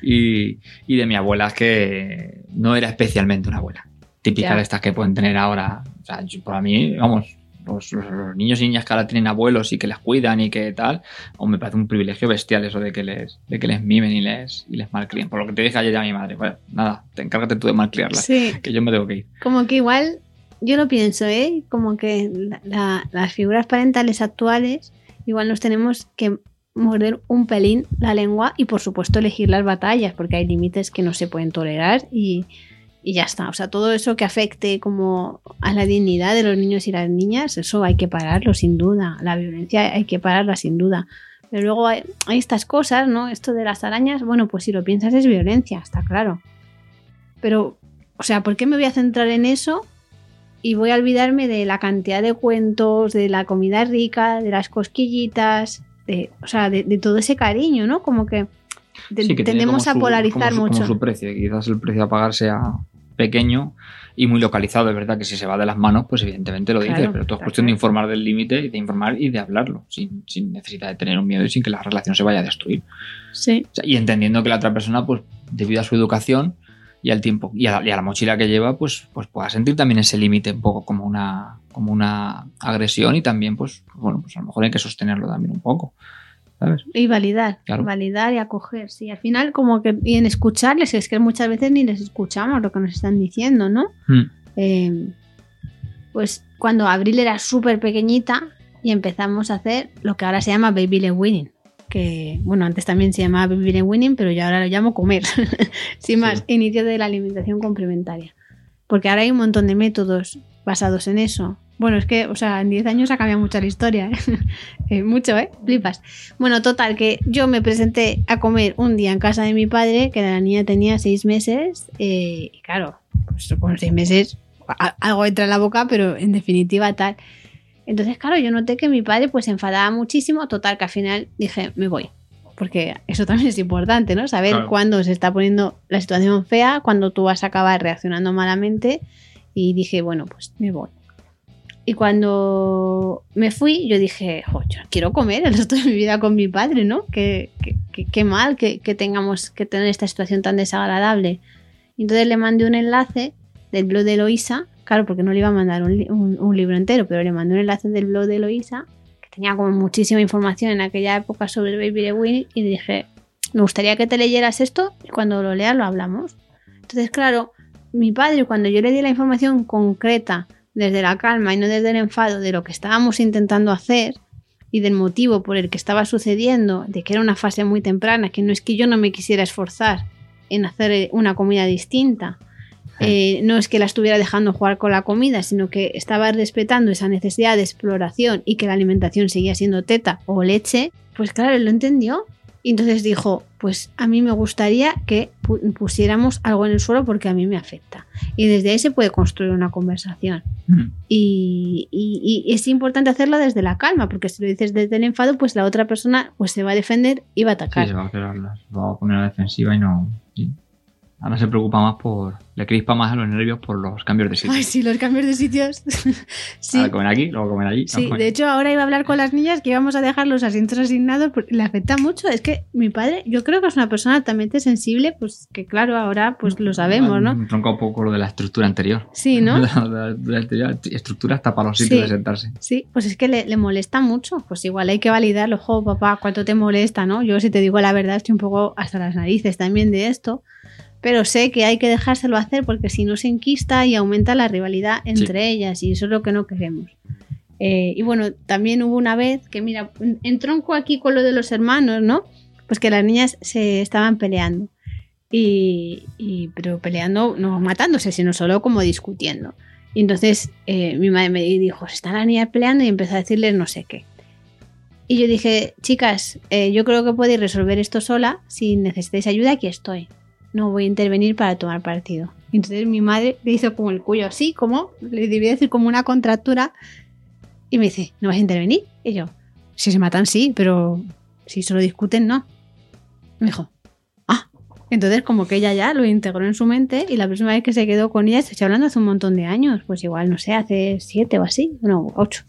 y, y de mi abuela es que no era especialmente una abuela. Típica Ya. de estas que pueden tener ahora. O sea, yo- para mí, vamos, los, los- niños y niñas que ahora tienen abuelos y que les cuidan y que tal, o me parece un privilegio bestial eso de que les, de que les mimen y les, y les malcríen. Por lo que te dije ayer a mi madre, bueno, nada, te encárgate tú de malcriarlas, Sí, que yo me tengo que ir. como que igual, yo lo pienso, ¿eh? Como que la- la- las figuras parentales actuales, igual nos tenemos que morder un pelín la lengua y por supuesto elegir las batallas, porque hay límites que no se pueden tolerar y, y ya está. O sea, todo eso que afecte como a la dignidad de los niños y las niñas, eso hay que pararlo sin duda. La violencia hay que pararla sin duda. Pero luego hay, hay estas cosas, ¿no? Esto de las arañas, bueno, pues si lo piensas es violencia, está claro. Pero, o sea, ¿por qué me voy a centrar en eso y voy a olvidarme de la cantidad de cuentos, de la comida rica, de las cosquillitas, de, o sea, de, de todo ese cariño, ¿no? Como que, te- Sí, que tendemos a su- polarizar como su, mucho. Como su precio, quizás el precio a pagar sea pequeño y muy localizado. Es verdad que si se va de las manos, pues evidentemente lo dices, Claro, pero todo es cuestión de informar del límite y de informar y de hablarlo, sin, sin necesidad de tener un miedo y sin que la relación se vaya a destruir. Sí, O sea, y entendiendo que la otra persona, pues debido a su educación y al tiempo y a la, y a la mochila que lleva, pues, pues pueda sentir también ese límite un poco como una, como una agresión y también, pues, bueno, pues a lo mejor hay que sostenerlo también un poco. ¿Sabes? y validar, Claro. validar y acoger, sí. Al final, como que, y en escucharles, es que muchas veces ni les escuchamos lo que nos están diciendo, ¿no? Mm. Eh, pues cuando Abril era súper pequeñita y empezamos a hacer lo que ahora se llama baby led weaning. Que, bueno, antes también se llamaba baby led weaning, pero yo ahora lo llamo comer. (laughs) Sin más, Sí. inicio de la alimentación complementaria. Porque ahora hay un montón de métodos basados en eso. Bueno, es que, o sea, en 10 años ha cambiado mucho la historia. ¿eh? (laughs) Eh, mucho, ¿eh? Flipas. Bueno, total, que yo me presenté a comer un día en casa de mi padre, que la niña tenía 6 meses. eh, y claro, pues con 6 meses algo entra en la boca, pero en definitiva tal. Entonces, claro, yo noté que mi padre pues se enfadaba muchísimo. Total, que al final dije, me voy. Porque eso también es importante, ¿no? Saber Claro. cuándo se está poniendo la situación fea, cuándo tú vas a acabar reaccionando malamente. Y dije, bueno, pues me voy. Y cuando me fui, yo dije, "Jo, yo quiero comer el resto de mi vida con mi padre, ¿no? Qué, mal que, tengamos que tener esta situación tan desagradable. Entonces le mandé un enlace del blog de Eloisa, claro, porque no le iba a mandar un, li- un- un libro entero, pero le mandé un enlace del blog de Eloisa, que tenía como muchísima información en aquella época sobre Baby de Winnie, y dije, me gustaría que te leyeras esto y cuando lo leas lo hablamos. Entonces, claro, mi padre, cuando yo le di la información concreta, desde la calma y no desde el enfado de lo que estábamos intentando hacer y del motivo por el que estaba sucediendo, de que era una fase muy temprana, que no es que yo no me quisiera esforzar en hacer eh, una comida distinta, eh, no es que la estuviera dejando jugar con la comida, sino que estaba respetando esa necesidad de exploración y que la alimentación seguía siendo teta o leche, pues claro, él lo entendió. Y entonces dijo, pues a mí me gustaría que pu- pusiéramos algo en el suelo porque a mí me afecta. Y desde ahí se puede construir una conversación. Mm. Y, y- y es importante hacerlo desde la calma, porque si lo dices desde el enfado, pues la otra persona pues se va a defender y va a Sí, atacar. se va a, quedar, se va a poner a la defensiva y no. sí. Ahora se preocupa más por. Le crispa más a los nervios por los cambios de sitio. Ay, sí, los cambios de sitios. (laughs) sí. Ahora comen aquí, luego comen allí. Sí, de hecho ahora iba a hablar con las niñas que íbamos a dejar los asientos asignados porque le afecta mucho. Es que mi padre, yo creo que es una persona altamente sensible, pues que claro, ahora pues lo sabemos, ¿no? Me tronca un poco lo de la estructura anterior. Sí, ¿no? (laughs) La, la anterior estructura hasta para los sitios Sí. de sentarse. Sí, pues es que le, le molesta mucho. Pues igual hay que validarlo. Jo, papá, ¿cuánto te molesta, no? Yo, si te digo la verdad, estoy un poco hasta las narices también de esto. Pero sé que hay que dejárselo hacer porque si no se enquista y aumenta la rivalidad entre ellas y eso es lo que no queremos. Eh, y bueno, también hubo una vez que, mira, entronco aquí con lo de los hermanos, ¿no? Pues que las niñas se estaban peleando. Y, y- pero peleando, no matándose, sino solo como discutiendo. Y entonces eh, mi madre me dijo, se están las niñas peleando y empezó a decirles no sé qué. Y yo dije, chicas, eh, yo creo que podéis resolver esto sola. Si necesitáis ayuda, aquí estoy. No voy a intervenir para tomar partido. Y entonces mi madre le hizo como el cuello así, como, le debía decir como una contractura. Y me dice, ¿no vas a intervenir? Y yo, si se matan, sí, pero si solo discuten, no. Me dijo, ah. Entonces, como que ella ya lo integró en su mente y la próxima vez que se quedó con ella, estoy hablando hace un montón de años, pues igual, no sé, hace siete o así, no, ocho.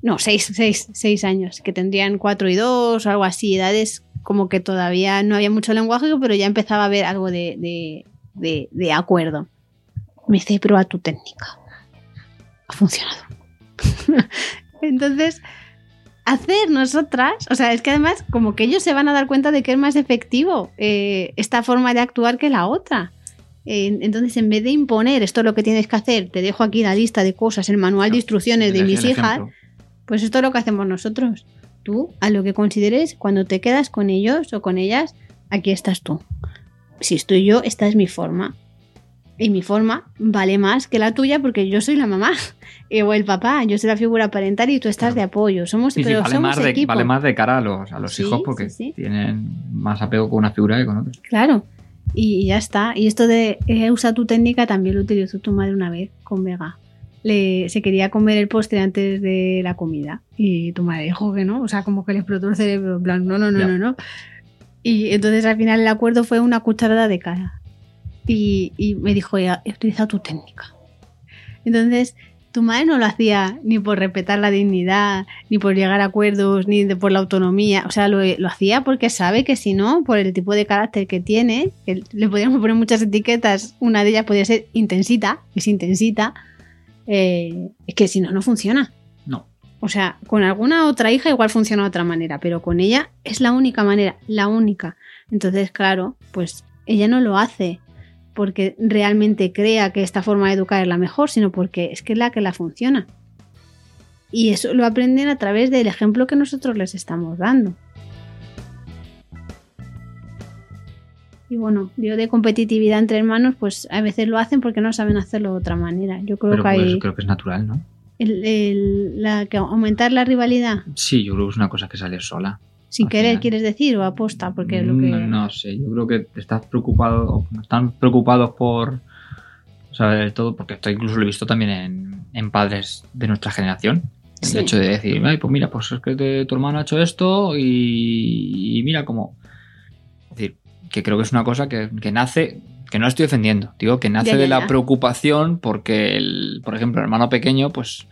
No, seis, seis, seis años, que tendrían cuatro y dos o algo así, edades como que todavía no había mucho lenguaje, pero ya empezaba a haber algo de, de, de, de acuerdo. Me dice, prueba tu técnica. Ha funcionado. (laughs) Entonces, hacer nosotras, o sea, es que además como que ellos se van a dar cuenta de que es más efectivo eh, esta forma de actuar que la otra. Eh, entonces, en vez de imponer esto es lo que tienes que hacer, te dejo aquí la lista de cosas, el manual de instrucciones de mis hijas, pues esto es lo que hacemos nosotros. Tú, a lo que consideres, cuando te quedas con ellos o con ellas, aquí estás tú. Si estoy yo, esta es mi forma. Y mi forma vale más que la tuya porque yo soy la mamá (laughs) o el papá, yo soy la figura parental y tú estás de apoyo. Somos, Sí, sí, pero vale, somos más de, equipo. vale más de cara a los, a los Sí, hijos porque tienen más apego con una figura que con otra. Claro. Y, y ya está. Y esto de eh, usa tu técnica también lo utilizó tu madre una vez con Vega. Le, se quería comer el postre antes de la comida. Y tu madre dijo que no. O sea, como que le explotó el cerebro. En plan, no, no, no, no, no. Y entonces al final el acuerdo fue una cucharada de cara. Y, y me dijo, ya, he utilizado tu técnica. Entonces, tu madre no lo hacía ni por respetar la dignidad, ni por llegar a acuerdos, ni de- por la autonomía. O sea, lo, lo hacía porque sabe que si no, por el tipo de carácter que tiene, que le podríamos poner muchas etiquetas, una de ellas podría ser intensita, es intensita, eh, es que si no, no funciona. No. O sea, con alguna otra hija igual funciona de otra manera, pero con ella es la única manera, la única. Entonces, claro, pues ella no lo hace porque realmente crea que esta forma de educar es la mejor, sino porque es que es la que la funciona. Y eso lo aprenden a través del ejemplo que nosotros les estamos dando. Y bueno, yo de competitividad entre hermanos, pues a veces lo hacen porque no saben hacerlo de otra manera. Yo creo Pero que pues, hay creo que es natural, ¿no? el- el- la, que aumentar la rivalidad Sí, yo creo que es una cosa que sale sola. sin querer, final. quieres decir, o aposta, porque es lo que... No, no sé, yo creo que estás preocupado, o están preocupados por saber todo, porque esto incluso lo he visto también en, en padres de nuestra generación. El Sí. hecho de decir, Ay, pues mira, pues es que te- tu hermano ha hecho esto y, y mira cómo. Que creo que es una cosa que, que nace, que no la estoy defendiendo, digo, que nace Ya, ya, de la ya. preocupación porque, el, por ejemplo, el hermano pequeño, pues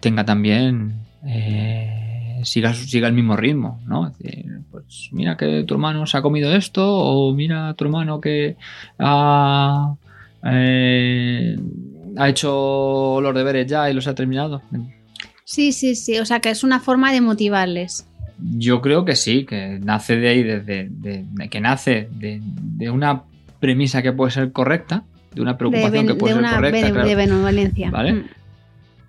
tenga también. eh, siga, siga el mismo ritmo, ¿no? Es decir, pues mira que tu hermano se ha comido esto, o mira a tu hermano que ha, eh, ha hecho los deberes ya y los ha terminado. Sí, sí, sí, o sea que es una forma de motivarles. Yo creo que sí, que nace de ahí, desde de, de- que nace de, de una premisa que puede ser correcta, de una preocupación que puede de ser una correcta, claro, de benevolencia. Vale. Mm.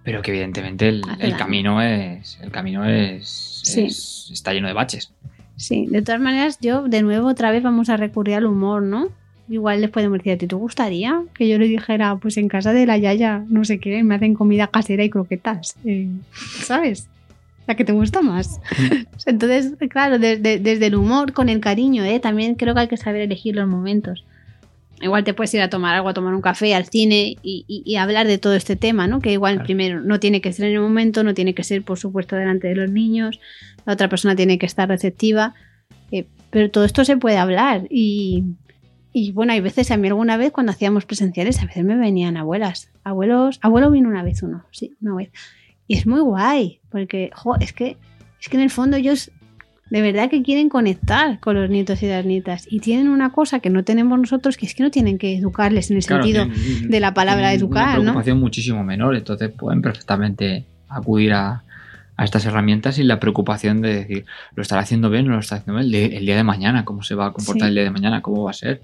pero que evidentemente el, camino es el camino es, Sí. es- está lleno de baches. Sí, de todas maneras, yo de nuevo otra vez vamos a recurrir al humor, ¿no? Igual les podemos decir, ¿a ti te gustaría que yo le dijera, pues en casa de la Yaya, no sé qué, me hacen comida casera y croquetas? Eh, ¿Sabes? La que te gusta más. (laughs) Entonces, claro, desde, desde el humor, con el cariño, ¿eh? También creo que hay que saber elegir los momentos. Igual te puedes ir a tomar algo, a tomar un café, al cine y, y- y hablar de todo este tema, ¿no? Que igual Claro. primero no tiene que ser en el momento, no tiene que ser, por supuesto, delante de los niños, la otra persona tiene que estar receptiva, eh, pero todo esto se puede hablar y, y bueno, hay veces, a mí alguna vez cuando hacíamos presenciales, a veces me venían abuelas, abuelos, abuelo vino una vez uno, sí, una vez. Y es muy guay, porque, jo, es que, es que en el fondo ellos de verdad que quieren conectar con los nietos y las nietas y tienen una cosa que no tenemos nosotros, que es que no tienen que educarles en el Claro, sentido tienen- de la palabra educar, Una ¿no? preocupación muchísimo menor, entonces pueden perfectamente acudir a, a estas herramientas sin la preocupación de decir, ¿lo estará haciendo bien o no lo está haciendo bien? El, día- el día de mañana, ¿cómo se va a comportar Sí. el día de mañana? ¿Cómo va a ser?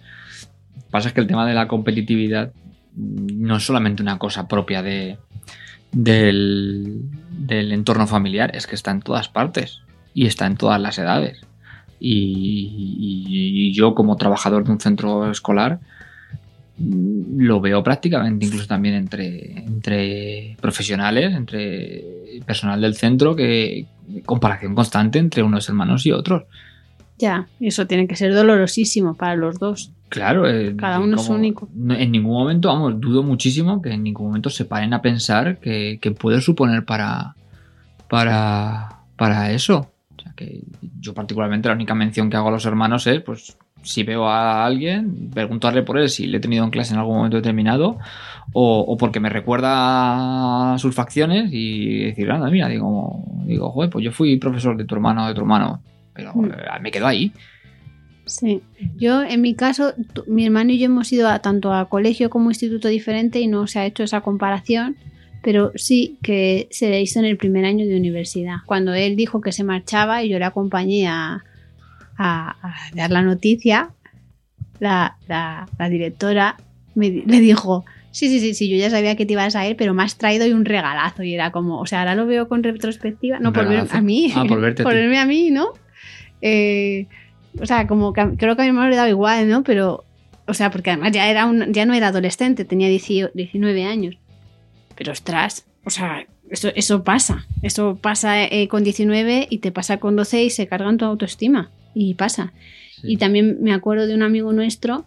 Pasa es que el tema de la competitividad no es solamente una cosa propia de, del, entorno familiar, es que está en todas partes y está en todas las edades. Y, y- y yo como trabajador de un centro escolar mm, lo veo prácticamente incluso también entre, entre profesionales, entre personal del centro, que comparación constante entre unos hermanos y otros. Ya, eso tiene que ser dolorosísimo para los dos. Claro, eh, Cada uno es como- único. no- en ningún momento, vamos, dudo muchísimo que en ningún momento se paren a pensar que, que puede suponer para, para, para eso. O sea, que yo particularmente la única mención que hago a los hermanos es, pues, si veo a alguien, preguntarle por él si le he tenido en clase en algún momento determinado o, o porque me recuerda sus facciones y decir, anda, mira, digo, digo, joder, pues yo fui profesor de tu hermano o de tu hermano, pero Mm. eh, me quedo ahí. Sí. Yo, en mi caso, mi hermano y yo hemos ido a, tanto a colegio como instituto diferente y no se ha hecho esa comparación, pero sí que se le hizo en el primer año de universidad. Cuando él dijo que se marchaba y yo le acompañé a, a- a dar la noticia, la, la- la directora me le dijo, sí, sí, sí, sí, yo ya sabía que te ibas a ir, pero me has traído hoy un regalazo. Y era como, o sea, ahora lo veo con retrospectiva, no ¿Un por ver regalazo? a mí, Ah, por verte (laughs) por verme a mí, ¿no? Eh, o sea, como que creo que a mi hermano le daba igual, ¿no? Pero, o sea, porque además ya, era un, ya no era adolescente, tenía 18 19 años. Pero ostras, o sea, eso, eso pasa. Eso pasa eh, con 19 y te pasa con 12 y se cargan tu autoestima. Y pasa. Sí. Y también me acuerdo de un amigo nuestro,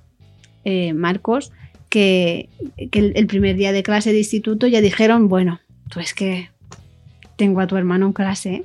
eh, Marcos, que, que el, el primer día de clase de instituto ya dijeron, bueno, tú es que tengo a tu hermano en clase.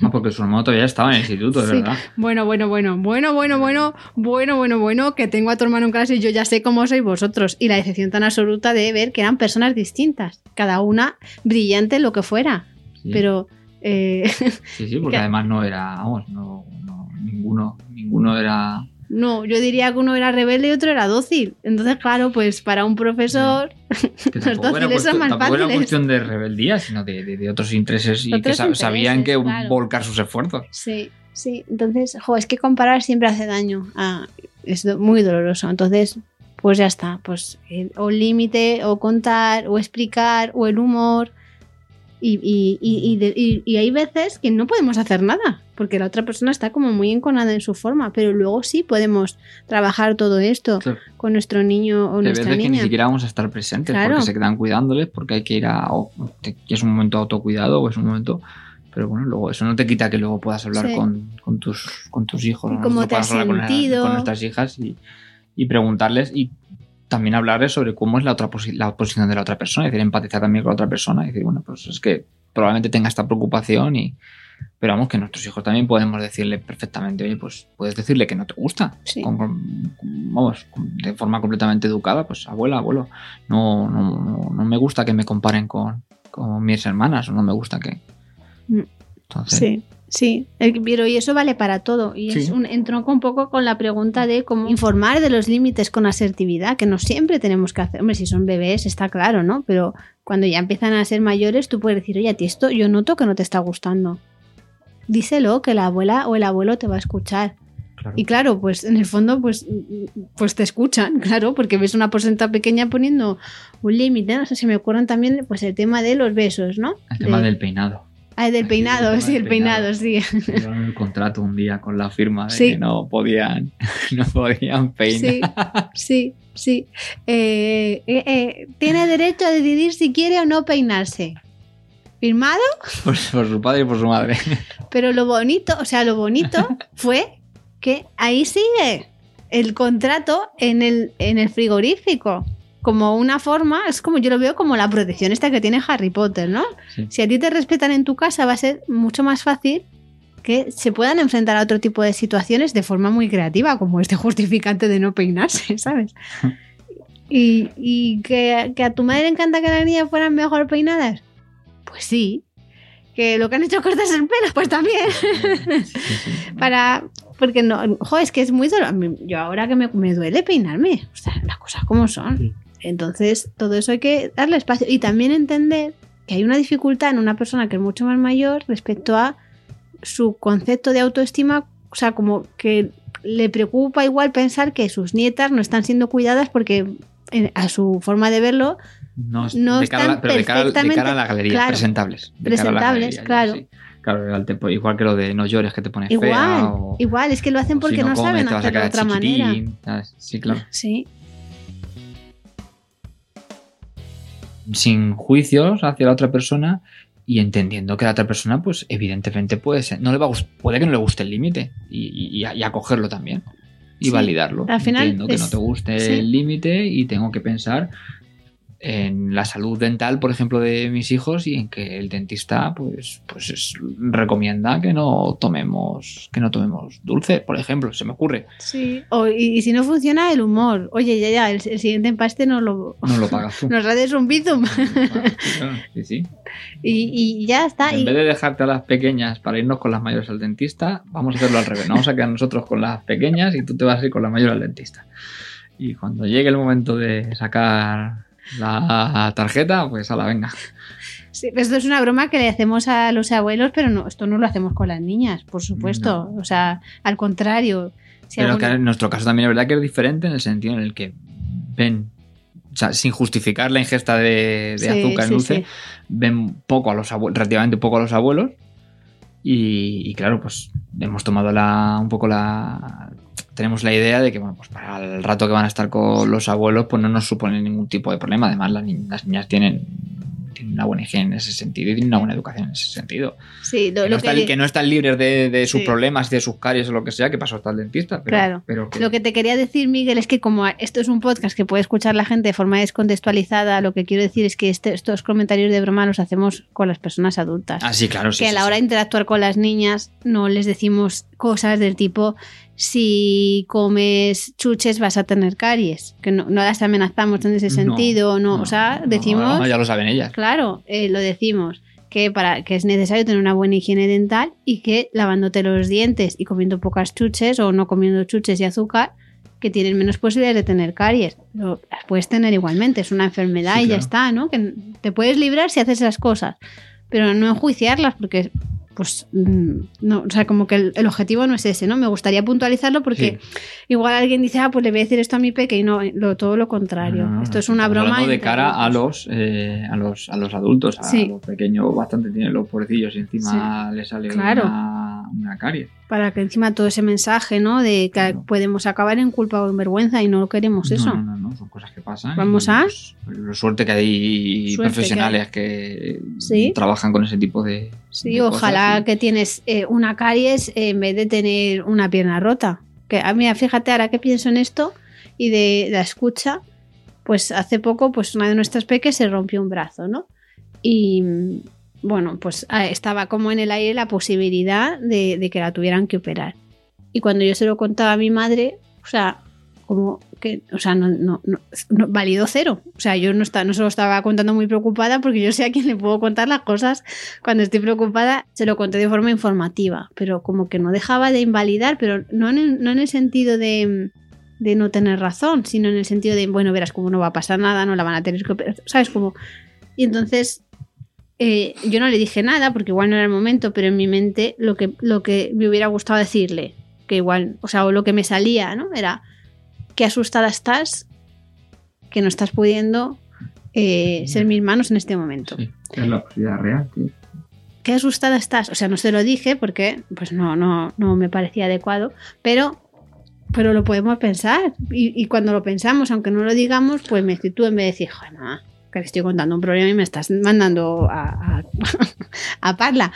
Ah, porque su hermano todavía estaba en el instituto, de Sí. verdad. Bueno, bueno, bueno, bueno, bueno, bueno, bueno, bueno, bueno, que tengo a tu hermano en clase y yo ya sé cómo sois vosotros. Y la decepción tan absoluta de ver que eran personas distintas, cada una brillante en lo que fuera. Sí. Pero, eh, Sí, sí, porque (laughs) que- además no era, vamos, no, no, ninguno, ninguno era. No, yo diría que uno era rebelde y otro era dócil. Entonces, claro, pues para un profesor, (laughs) que Los era, dóciles son cuestión, más tampoco era fáciles. cuestión de rebeldía, sino de, de- de otros intereses y que Otros sabían que claro. volcar sus esfuerzos. sí, sí. Entonces, jo, es que comparar siempre hace daño. Ah, es do- muy doloroso. Entonces, pues ya está. Pues eh, o límite, o contar, o explicar, o el humor. Y, y- y- y de- y- y hay veces que no podemos hacer nada, porque la otra persona está como muy enconada en su forma, pero luego sí podemos trabajar todo esto Claro. con nuestro niño o Hay nuestra veces que ni niña. siquiera vamos a estar presentes Claro. porque se quedan cuidándoles, porque hay que ir a. o te- que es un momento de autocuidado o es un momento. Pero bueno, luego eso no te quita que luego puedas hablar Sí. con, con tus, con tus hijos. ¿Y ¿no? cómo te has con, sentido? con nuestras hijas y, y preguntarles y también hablarles sobre cómo es la otra posi- la posición de la otra persona, es decir, empatizar también con la otra persona y decir, bueno, pues es que probablemente tenga esta preocupación y pero vamos que nuestros hijos también podemos decirle perfectamente, oye, pues puedes decirle que no te gusta, Sí. con- con- vamos, de forma completamente educada, pues abuela, abuelo, no, no, no, no me gusta que me comparen con, con mis hermanas o no me gusta que... Mm. Entonces, Sí, sí. Pero y eso vale para todo. Y es un, entronca un poco con la pregunta de cómo informar de los límites con asertividad, que no siempre tenemos que hacer. Hombre, si son bebés está claro, ¿no? Pero cuando ya empiezan a ser mayores, tú puedes decir, oye, a ti esto yo noto que no te está gustando. Díselo, que la abuela o el abuelo te va a escuchar. claro. Y claro, pues en el fondo, pues, pues te escuchan, (laughs) claro, porque ves una porcenta pequeña poniendo un límite. No sé si me ocurren también pues el tema de los besos, ¿no? el tema De- del peinado. Ah, del peinado, (laughs) sí, el peinado, sí. Llevaron el contrato un día con la firma de Sí. que no podían, (laughs) no podían peinar. Sí, sí, sí. Eh, eh, eh, tiene derecho a decidir si quiere o no peinarse. ¿Firmado? Por, por su padre y por su madre. (laughs) Pero lo bonito, o sea, lo bonito fue que ahí sigue el contrato en el, en el frigorífico. Como una forma, es como yo lo veo como la protección esta que tiene Harry Potter, ¿no? Sí. Si a ti te respetan en tu casa, va a ser mucho más fácil que se puedan enfrentar a otro tipo de situaciones de forma muy creativa, como este justificante de no peinarse, (laughs) ¿sabes? (laughs) Y, y que, que a tu madre le encanta que las niñas fueran mejor peinadas. Pues sí. Que lo que han hecho es cortarse el pelo, pues también. Sí, sí. (laughs) Para. Porque no. Jo, es que es muy doloroso. Yo ahora que me, me duele peinarme. O sea, las cosas como son. Entonces, todo eso hay que darle espacio. Y también entender que hay una dificultad en una persona que es mucho más mayor respecto a su concepto de autoestima. O sea, como que le preocupa igual pensar que sus nietas no están siendo cuidadas porque a su forma de verlo No, No de cara están pero cara, a- de cara a la perfectamente- galería, claro. presentables. De cara a la Presentables, galería, claro. sí. Claro, tempo- igual que lo de no llores que te pones fea. igual, o- igual, es que lo hacen si porque no, comes, saben hacerlo de otra manera. Sí, claro. Sí. Sin juicios hacia la otra persona y entendiendo que la otra persona, pues evidentemente puede ser, no le va a puede que no le guste el límite y, y- y acogerlo también y Sí, validarlo. al final Entiendo que no te guste sí. el límite y tengo que pensar en la salud dental, por ejemplo, de mis hijos y en que el dentista, pues, pues es- recomienda que no tomemos, que no tomemos dulces, por ejemplo, se me ocurre. Sí. O, y, y si no funciona, el humor. Oye, ya, ya, el, el siguiente empaste no lo. No lo pagas (laughs) tú. Nos haces un bizum. (laughs) Sí, sí. y, y ya está. En y- vez de dejarte a las pequeñas para irnos con las mayores al dentista, vamos a hacerlo al revés. Vamos a quedar nosotros con las pequeñas y tú te vas a ir con la mayor al dentista. Y cuando llegue el momento de sacar la tarjeta, pues a la venga. Sí, esto es una broma que le hacemos a los abuelos, pero no, esto no lo hacemos con las niñas, por supuesto. O sea, al contrario. Si Pero alguna- que en nuestro caso también es verdad que es diferente en el sentido en el que ven, o sea, sin justificar la ingesta de, de Sí, azúcar en sí, dulce, ven poco a los abuelos, relativamente poco a los abuelos. Y, y claro, pues hemos tomado la, un poco la. Tenemos la idea de que, bueno, pues para el rato que van a estar con los abuelos, pues no nos supone ningún tipo de problema. Además, las, ni- las niñas tienen, tienen una buena higiene en ese sentido y tienen una buena educación en ese sentido. Sí, lo, Que lo no, que, están, que no están libres de, de sus Sí. problemas, de sus caries o lo que sea, que pasó hasta el dentista. Pero, Claro. pero que- lo que te quería decir, Miguel, es que como esto es un podcast que puede escuchar la gente de forma descontextualizada, lo que quiero decir es que este- estos comentarios de broma los hacemos con las personas adultas. Ah, sí, claro, sí. que a la hora de interactuar con las niñas no les decimos cosas del tipo si comes chuches vas a tener caries, que no, no las amenazamos en ese sentido, no, no, o sea, decimos, no, ya lo saben ellas. claro, eh, lo decimos que para que es necesario tener una buena higiene dental y que lavándote los dientes y comiendo pocas chuches o no comiendo chuches y azúcar que tienen menos posibilidades de tener caries. Las puedes tener igualmente, es una enfermedad Sí, y ya claro. está, ¿no? Que te puedes librar si haces esas cosas, pero no enjuiciarlas porque, pues, mm, no, o sea, como que el, el objetivo no es ese, ¿no? Me gustaría puntualizarlo porque igual alguien dice, ah, pues le voy a decir esto a mi peque y no, lo, todo lo contrario. No, no, esto es una broma. de cara a los, eh, a los a los adultos, a Sí. los pequeños bastante tienen los pobrecillos y encima les sale Claro. una, una caries. Para que encima todo ese mensaje, ¿no? De que Claro. podemos acabar en culpa o en vergüenza y no queremos No, eso. No, no, no, son cosas que pasan. Vamos a- pues, lo suerte que hay Suerte profesionales que, Sí. trabajan con ese tipo de. Sí, de ojalá cosas que tienes eh, una caries eh, en vez de tener una pierna rota. Que, ah, mira, fíjate ahora que pienso en esto y de la escucha, pues hace poco, pues una de nuestras peques se rompió un brazo, ¿no? Y mm, bueno, pues ah, estaba como en el aire la posibilidad de, de que la tuvieran que operar. Y cuando yo se lo contaba a mi madre, o sea, como que, o sea, no, no, no, no- válido cero. O sea, yo no, está, no se lo estaba contando muy preocupada porque yo sé a quién le puedo contar las cosas cuando estoy preocupada. Se lo conté de forma informativa, pero como que no dejaba de invalidar, pero no en el, no en el sentido de, de no tener razón, sino en el sentido de, bueno, verás cómo no va a pasar nada, no la van a tener que operar, ¿sabes? Como... Y entonces eh, yo no le dije nada porque igual no era el momento, pero en mi mente lo que, lo que me hubiera gustado decirle, que igual, o sea, o lo que me salía, ¿no? Era, qué asustada estás que no estás pudiendo eh, ser mis manos en este momento. Sí, es la posibilidad real, tío. Qué asustada estás. O sea, no se lo dije porque pues no, no, no me parecía adecuado, pero, pero lo podemos pensar. Y, y cuando lo pensamos, aunque no lo digamos, pues me actitud en vez de decir, joder, que estoy contando un problema y me estás mandando a, a, (laughs) a parla.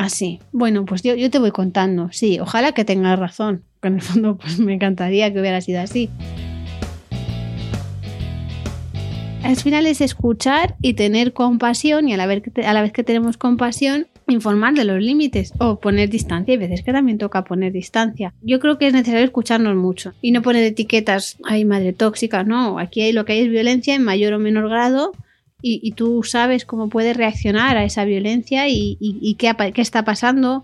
Así. Bueno, pues yo, yo te voy contando. Sí, ojalá que tengas razón. En el fondo, (laughs) pues me encantaría que hubiera sido así. Al final es escuchar y tener compasión y a la vez que, te- a la vez que tenemos compasión, informar de los límites o poner distancia. Hay veces que también toca poner distancia. Yo creo que es necesario escucharnos mucho y no poner etiquetas, ay madre tóxica, no, aquí hay lo que hay es violencia en mayor o menor grado y, y tú sabes cómo puedes reaccionar a esa violencia y, y- y qué, está pasando,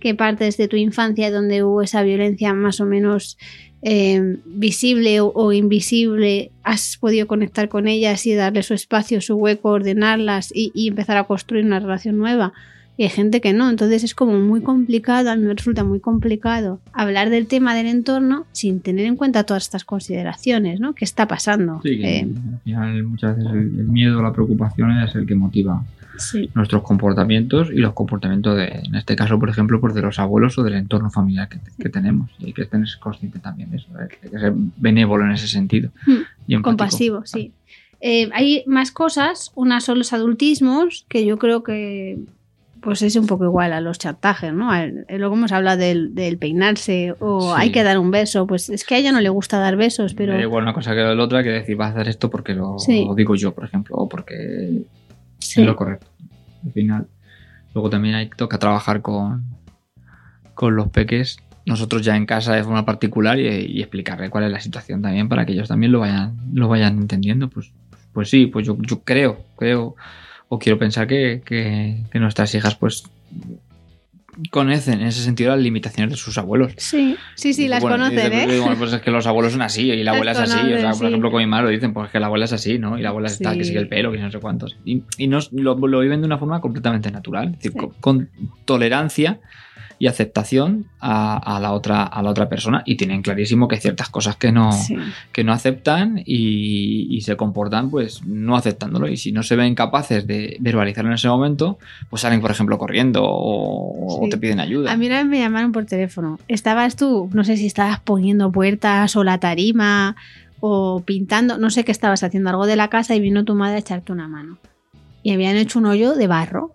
qué partes de tu infancia donde hubo esa violencia más o menos eh, visible o, o invisible has podido conectar con ellas y darle su espacio, su hueco, ordenarlas y, y empezar a construir una relación nueva. Y hay gente que no, entonces es como muy complicado, a mí me resulta muy complicado hablar del tema del entorno sin tener en cuenta todas estas consideraciones, ¿no? ¿Qué está pasando? Sí, Eh, al final muchas veces el, el miedo, la preocupación es el que motiva sí. nuestros comportamientos y los comportamientos de, en este caso, por ejemplo, pues de los abuelos o del entorno familiar que, que tenemos. Y hay que tener consciente también de eso, hay que ser benévolo en ese sentido. Mm, y. Compasivo, sí. Eh, hay más cosas, unas son los adultismos, que yo creo que pues es un poco igual a los chantajes, ¿no? Eh, Luego hemos hablado del, del peinarse o Sí. hay que dar un beso, pues es que a ella no le gusta dar besos, pero... Da igual una cosa que la otra que decir, vas a hacer esto porque lo Sí. digo yo, por ejemplo, o porque Sí. es lo correcto. Al final. Luego también hay, toca trabajar con, con los peques, nosotros ya en casa de forma particular y, y explicarle cuál es la situación también para que ellos también lo vayan, lo vayan entendiendo. Pues, pues sí, pues yo, yo creo, creo, o quiero pensar que, que- que nuestras hijas pues conocen en ese sentido las limitaciones de sus abuelos. Sí, sí, sí, las bueno, conocen, dice, ¿eh? pues es que los abuelos son así y la Las abuela es así. O sea, por sí. ejemplo, con mi madre dicen, pues es que la abuela es así, ¿no? Y la abuela está que Sí. sigue el pelo, que no sé cuántos. Y, y no, lo, lo viven de una forma completamente natural, es decir, Sí. con, con tolerancia y aceptación a, a la otra, a la otra persona y tienen clarísimo que hay ciertas cosas que no, Sí. que no aceptan y, y se comportan pues no aceptándolo y si no se ven capaces de verbalizarlo en ese momento pues salen por ejemplo corriendo o, o te piden ayuda. A mí una vez me llamaron por teléfono. Estabas tú, no sé si estabas poniendo puertas o la tarima o pintando, no sé qué estabas haciendo, algo de la casa y vino tu madre a echarte una mano. Y habían hecho un hoyo de barro.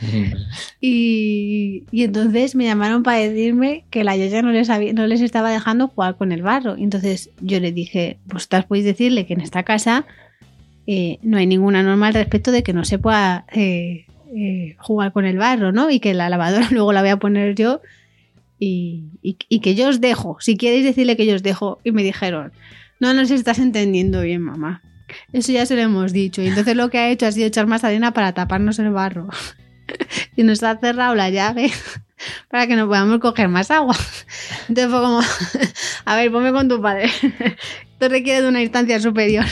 (laughs) Y, entonces me llamaron para decirme que la Yaya no les, había- no les estaba dejando jugar con el barro. Entonces yo le dije, vosotras podéis decirle que en esta casa eh, no hay ninguna norma al respecto de que no se pueda eh, eh, jugar con el barro, ¿no? Y que la lavadora (laughs) luego la voy a poner yo y que yo os dejo. Si queréis decirle que yo os dejo. Y me dijeron, no nos estás entendiendo bien, mamá. Eso ya se lo hemos dicho. Y entonces lo que ha hecho ha sido echar más arena para taparnos el barro. (laughs) (laughs) y nos ha cerrado la llave (laughs) para que no podamos coger más agua. Entonces fue como, (laughs) a ver, ponme con tu padre. Esto requiere de una instancia superior.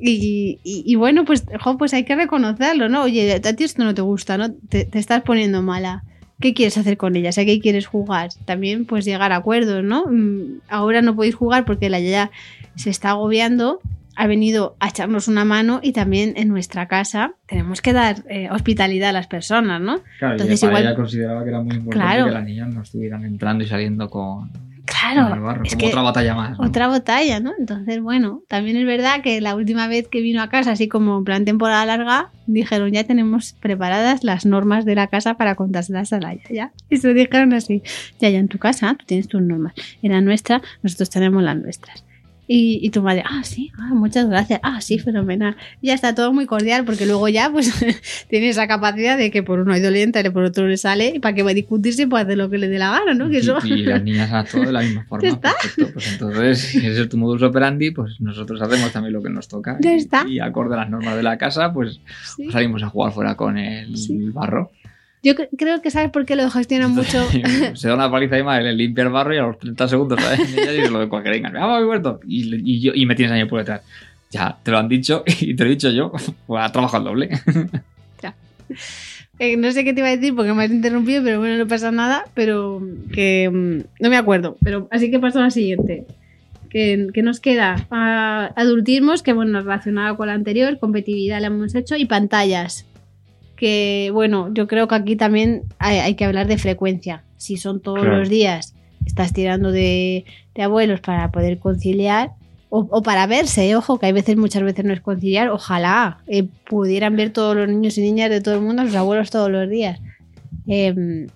Y, y- y bueno, pues, jo, pues hay que reconocerlo, ¿no? Oye, a ti esto no te gusta, ¿no? Te, te estás poniendo mala. ¿Qué quieres hacer con ella? ¿A qué quieres jugar? También, pues, llegar a acuerdos, ¿no? Mm, Ahora no podéis jugar porque la Yaya se está agobiando, ha venido a echarnos una mano y también en nuestra casa tenemos que dar eh, hospitalidad a las personas, ¿no? Claro, Entonces, y igual- ella consideraba que era muy importante Claro. que las niñas no estuvieran entrando y saliendo con, con el Claro, barro, es como que otra batalla más. ¿no? otra batalla, ¿no? Entonces, bueno, también es verdad que la última vez que vino a casa, así como en plan temporada larga, dijeron ya tenemos preparadas las normas de la casa para contárselas a la Yaya. Y se lo dijeron así, ya, ya en tu casa, tú tienes tus normas. En la nuestra, nosotros tenemos las nuestras. Y, y tu madre, ah, sí, ah, muchas gracias, ah, sí, fenomenal. Y ya está todo muy cordial, porque luego ya, pues, (laughs) tiene esa capacidad de que por uno hay doliente, por otro le sale, y para que va a discutirse, pues hacer lo que le dé la gana, ¿no? Que eso... Y, y las niñas actúan de la misma (laughs) forma. Está. perfecto. Pues entonces, si ese es tu modus operandi, pues nosotros hacemos también lo que nos toca. Ya y, está. Y acorde a las normas de la casa, pues Sí. salimos a jugar fuera con el Sí. barro. Yo cre- creo que sabes por qué lo gestionan (laughs) mucho. (laughs) se da una paliza y madre, le limpia el barro y a los 30 segundos ¿sabes? (laughs) Y se lo de cualquier venga, vamos, muerto. Y, y, yo, y me tienes ahí por detrás. Ya, te lo han dicho y te lo he dicho yo. Pues a trabajar doble. Eh, no sé qué te iba a decir porque me has interrumpido, pero bueno, no pasa nada. Pero que mm, no me acuerdo. Pero así que paso a la siguiente. Que, que nos queda Ah, adultismos, que bueno, relacionado con la anterior, competitividad la hemos hecho, y pantallas. Que bueno, yo creo que aquí también hay, hay que hablar de frecuencia. Si son todos Claro. los días, estás tirando de, de abuelos para poder conciliar. O, o para verse, eh, ojo, que hay veces, muchas veces no es conciliar. Ojalá eh, pudieran ver todos los niños y niñas de todo el mundo a sus abuelos todos los días. Eh,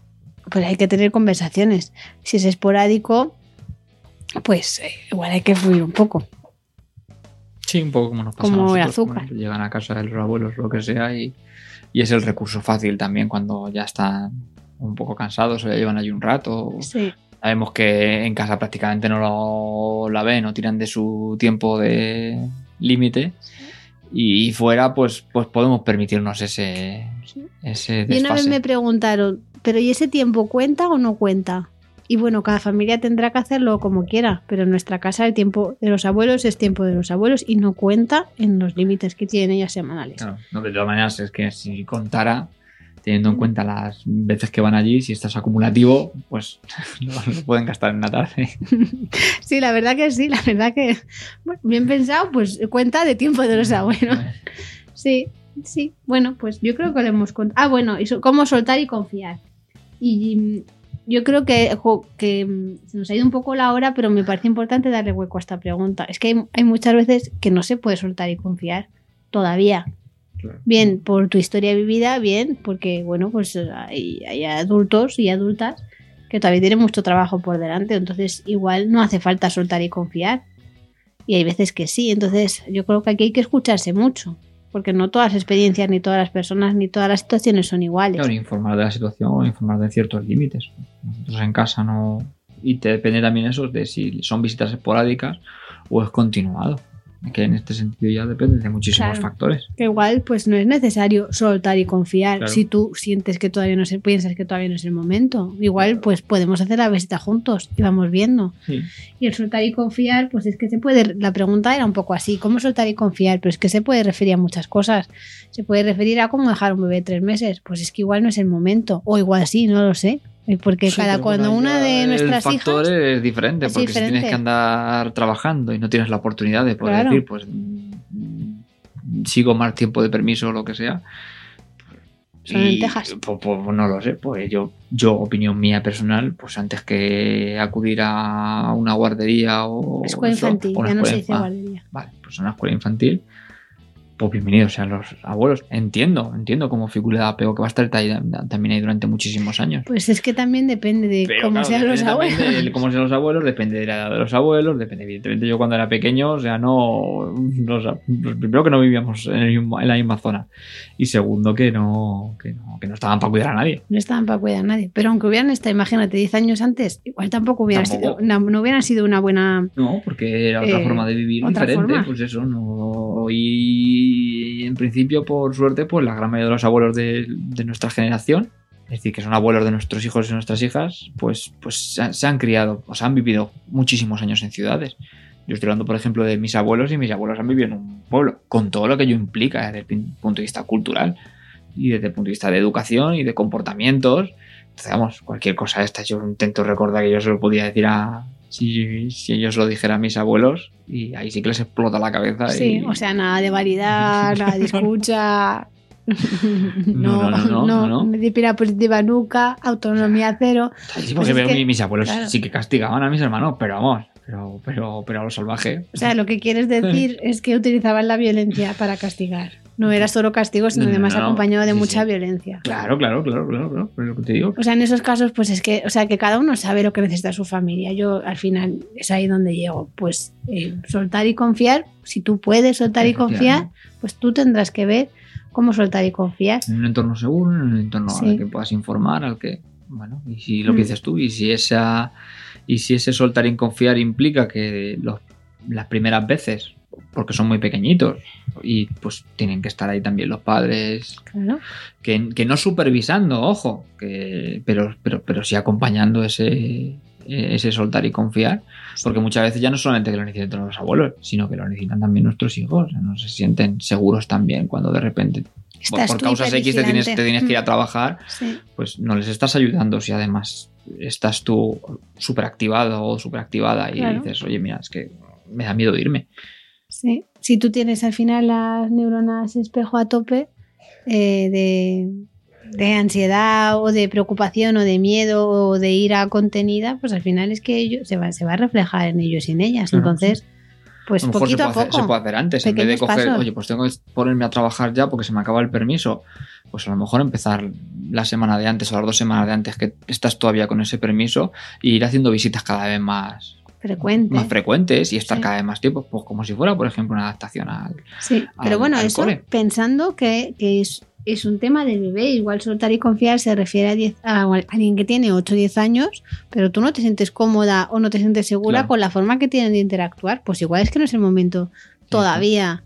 pues hay que tener conversaciones. Si es esporádico, pues eh, igual hay que fluir un poco. Sí, un poco como nos pasa Como a el nosotros. azúcar. bueno, llegan a casa de los abuelos, lo que sea, y, y es el recurso fácil también cuando ya están un poco cansados o ya llevan allí un rato. Sí, Sabemos que en casa prácticamente no lo, la ven o tiran de su tiempo de límite. Y fuera, pues, pues podemos permitirnos ese, ese Y una vez desfase. me preguntaron, ¿pero y ese tiempo cuenta o no cuenta? Y bueno, cada familia tendrá que hacerlo como quiera, pero en nuestra casa el tiempo de los abuelos es tiempo de los abuelos y no cuenta en los límites que tienen ellas semanales. Claro, no, de todas maneras, es que si contara, teniendo en cuenta las veces que van allí, si esto es acumulativo, pues (laughs) lo, lo pueden gastar en una tarde. (laughs) Sí, la verdad que sí, la verdad que, bueno, bien pensado, pues cuenta de tiempo de los abuelos. Sí, sí. Bueno, pues yo creo que lo hemos contado. Ah, bueno, y cómo soltar y confiar. Y, yo creo que, jo, que mm, se nos ha ido un poco la hora, pero me parece importante darle hueco a esta pregunta. Es que hay, hay muchas veces que no se puede soltar y confiar todavía. Claro. Bien por tu historia vivida, bien porque, bueno, pues hay, hay adultos y adultas que todavía tienen mucho trabajo por delante, entonces igual no hace falta soltar y confiar. Y hay veces que sí, entonces yo creo que aquí hay que escucharse mucho, porque no todas las experiencias, ni todas las personas, ni todas las situaciones son iguales. Claro, informar de la situación, informar de ciertos límites. Nosotros en casa no. Y te depende también eso de si son visitas esporádicas o es continuado. Que en este sentido ya depende de muchísimos Claro. factores. Que igual pues no es necesario soltar y confiar Claro. si tú sientes que todavía no es el, piensas que todavía no es el momento. Igual pues podemos hacer la visita juntos y vamos viendo. Sí. Y el soltar y confiar, pues es que se puede, la pregunta era un poco así, ¿cómo soltar y confiar? Pero es que se puede referir a muchas cosas. Se puede referir a cómo dejar un bebé tres meses, pues es que igual no es el momento, o igual sí, no lo sé. Porque Sí, cada cuando una de nuestras El factor hijas... es diferente, es porque si diferente. tienes que andar trabajando y no tienes la oportunidad de poder Claro. decir, pues sigo más tiempo de permiso o lo que sea. Son lentejas. Pues, pues, no lo sé, pues yo, yo, opinión mía personal, pues antes que acudir a una guardería o Escuela eso, infantil, una ya no se dice ah, guardería. Vale, pues una escuela infantil, pues bienvenidos sean los abuelos. Entiendo, entiendo como figura de apego que va a estar también ahí durante muchísimos años. Pues es que también depende de Pero, cómo claro, sean los abuelos. de cómo sean los abuelos, depende de la edad de los abuelos, depende, evidentemente, yo cuando era pequeño, o sea, no. no, o sea, primero que no vivíamos en, el en la misma zona. Y segundo, que no, que no, que no estaban para cuidar a nadie. No estaban para cuidar a nadie. Pero aunque hubieran estado, imagínate, 10 años antes, igual tampoco hubiera Tampoco. sido, no, no hubieran sido una buena. No, porque era otra Eh, forma de vivir diferente, forma. pues eso, no. Y en principio, por suerte, pues la gran mayoría de los abuelos de, de nuestra generación, es decir, que son abuelos de nuestros hijos y nuestras hijas, pues, pues se, han, se han criado, o sea, han vivido muchísimos años en ciudades. Yo estoy hablando, por ejemplo, de mis abuelos y mis abuelos han vivido en un pueblo, con todo lo que ello implica desde el punto de vista cultural y desde el punto de vista de educación y de comportamientos. Entonces, vamos, cualquier cosa de esta, yo intento recordar que yo se lo podía decir a. Si, si ellos lo dijeran a mis abuelos, y ahí sí que les explota la cabeza. Sí, y- o sea, nada de variedad, (laughs) nada de escucha. No, no, no, no, no. disciplina positiva nunca, autonomía cero. Sí, pues porque es veo que- mi- mis abuelos claro. sí que castigaban a mis hermanos, pero vamos, pero, pero, pero a lo salvaje. O sea, lo que quieres decir (laughs) es que utilizaban la violencia para castigar. No era solo castigo, sino No, no, además no. acompañado de Sí, mucha sí. violencia. Claro, claro, claro, claro, claro. Pero lo que te digo. O sea, en esos casos, pues es que, o sea, que cada uno sabe lo que necesita su familia. Yo al final es ahí donde llego. Pues eh, soltar y confiar. Si tú puedes soltar y confiar, pues tú tendrás que ver cómo soltar y confiar. En un entorno seguro, en un entorno Sí. al que puedas informar, al que. Bueno, y si lo Mm. que dices tú, y si esa. Y si ese soltar y confiar implica que los, las primeras veces, porque son muy pequeñitos, y pues tienen que estar ahí también los padres, Claro. que, que no supervisando, ojo, que, pero, pero, pero sí acompañando ese, ese soltar y confiar, porque muchas veces ya no solamente que lo necesitan los abuelos, sino que lo necesitan también nuestros hijos, no se sienten seguros también cuando de repente, por, Estás por tú causas X te tienes, te tienes que ir a Mm, trabajar, Sí. pues no les estás ayudando si además estás tú súper activado o súper activada y Claro. dices, oye, mira, es que me da miedo irme. Sí. Si tú tienes al final las neuronas espejo a tope eh, de, de ansiedad o de preocupación o de miedo o de ira contenida, pues al final es que ellos, se, va, se va a reflejar en ellos y en ellas. Entonces, pues a lo mejor se poquito puede, a hacer, se poco. puede hacer antes, en vez de coger, pasos. oye, pues tengo que ponerme a trabajar ya porque se me acaba el permiso, pues a lo mejor empezar la semana de antes o las dos semanas de antes que estás todavía con ese permiso e ir haciendo visitas cada vez más, Frecuente. más frecuentes y estar Sí. cada vez más tiempo, pues como si fuera, por ejemplo, una adaptación al... Sí, pero bueno, eso pensando que, que es, es un tema del bebé, igual soltar y confiar se refiere a, 10 a alguien que tiene 8 o 10 años, pero tú no te sientes cómoda o no te sientes segura Claro. con la forma que tienen de interactuar, pues igual es que no es el momento todavía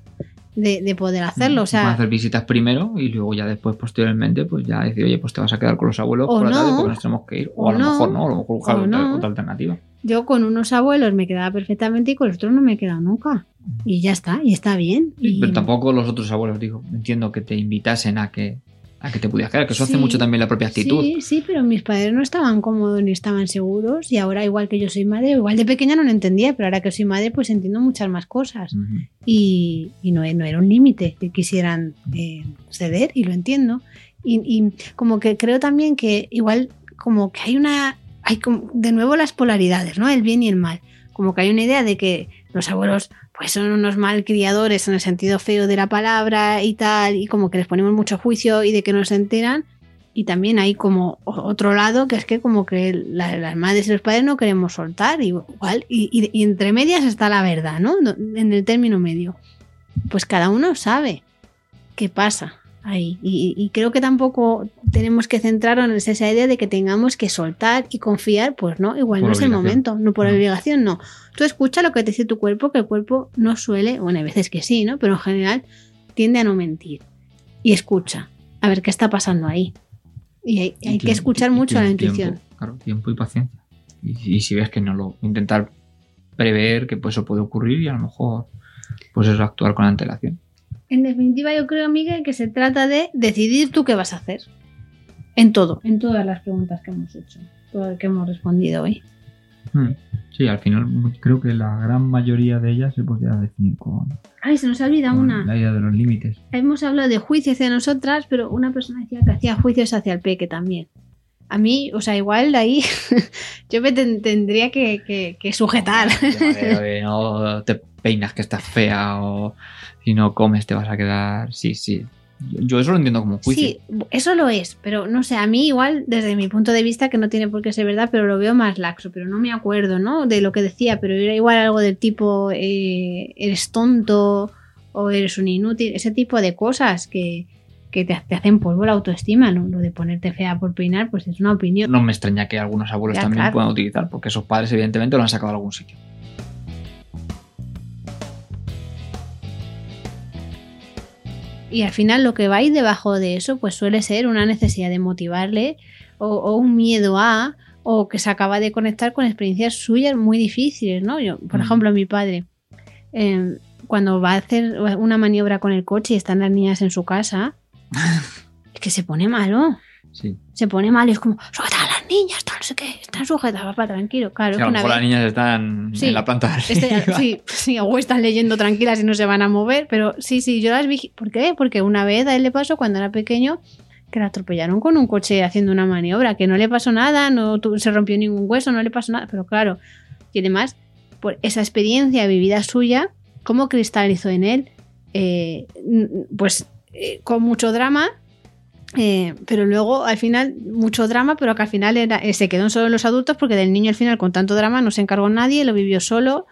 de, de poder hacerlo. O sea, hacer visitas primero y luego ya después, posteriormente, pues ya decir, oye, pues te vas a quedar con los abuelos por la tarde no. porque nos tenemos que ir. O, O a lo no. mejor no, a lo mejor buscar otra, no. otra alternativa. Yo con unos abuelos me quedaba perfectamente y con los otros no me he quedado nunca. Y ya está, y está bien. Y- Pero tampoco los otros abuelos, digo, entiendo que te invitasen a que, a que te pudieras quedar, que eso hace mucho también la propia actitud. Sí, sí, pero mis padres no estaban cómodos ni estaban seguros y ahora igual que yo soy madre, igual de pequeña no lo entendía, pero ahora que soy madre pues entiendo muchas más cosas y, y no, no era un límite que quisieran eh, ceder y lo entiendo. Y, y como que creo también que igual como que hay una hay como, de nuevo las polaridades, ¿no? El bien y el mal. Como que hay una idea de que los abuelos pues son unos malcriadores en el sentido feo de la palabra y tal, y como que les ponemos mucho juicio y de que no se enteran. Y también hay como otro lado que es que como que la- las madres y los padres no queremos soltar igual. Y, y- y entre medias está la verdad. No- En el término medio. Pues cada uno sabe qué pasa ahí. Y, y creo que tampoco tenemos que centrarnos en esa idea de que tengamos que soltar y confiar. Pues no, igual Por no es el momento, no por No. obligación, no. Tú escucha lo que te dice tu cuerpo, que el cuerpo no suele, bueno, hay veces que sí, ¿no? Pero en general tiende a no mentir. Y escucha, a ver qué está pasando ahí. Y hay, Y que escuchar mucho a la tiempo, intuición. Claro, tiempo y paciencia. Y, y si ves que no lo. Intentar prever que pues, eso puede ocurrir y a lo mejor. Pues eso, actuar con antelación. En definitiva, yo creo, Miguel, que se trata de decidir tú qué vas a hacer. En todo, en todas las preguntas que hemos hecho, todo lo que hemos respondido hoy. Hmm. Sí, al final creo que la gran mayoría de ellas se podría definir con, Ay, se nos ha olvidado una. la idea de los límites. Hemos hablado de juicio hacia nosotras, pero una persona decía que hacía juicios hacia el peque también. A mí, o sea, igual ahí (laughs) yo me ten- tendría que, que- que sujetar. De- de no te peinas que estás fea o si no comes te vas a quedar. Sí, sí. Yo, eso lo entiendo como juicio. Sí, eso lo es, pero no sé, a mí igual, desde mi punto de vista, que no tiene por qué ser verdad, pero lo veo más laxo, pero no me acuerdo, ¿no? De lo que decía, pero era igual algo del tipo, eh, eres tonto o eres un inútil, ese tipo de cosas que, que te, te hacen polvo la autoestima, ¿no? Lo de ponerte fea por peinar, pues es una opinión. No me extraña que algunos abuelos Ya, también claro. puedan utilizar, porque esos padres evidentemente lo han sacado de algún sitio. Y al final lo que va debajo de eso, pues suele ser una necesidad de motivarle o, o un miedo a, o que se acaba de conectar con experiencias suyas muy difíciles, ¿no? Yo, por Mm. ejemplo, mi padre, eh, cuando va a hacer una maniobra con el coche y están las niñas en su casa, (laughs) es que se pone malo. Sí. Se pone malo y es como, sujeta a las niñas, tal, no sé qué, están sujetas, papá, tranquilo. Claro, Sí, que a lo mejor vez- las niñas están Sí. en la planta de este- sí, sí, o están leyendo tranquilas y no se van a mover, pero sí, sí, yo las vi. ¿Por qué? Porque una vez a él le pasó cuando era pequeño que la atropellaron con un coche haciendo una maniobra, que no le pasó nada, no se rompió ningún hueso, no le pasó nada, pero claro, y además, por esa experiencia vivida suya, ¿cómo cristalizó en él? Eh, pues eh, con mucho drama. Eh, pero luego al final mucho drama, pero que al final era, eh, se quedó solo los adultos porque del niño al final con tanto drama no se encargó nadie, lo vivió solo,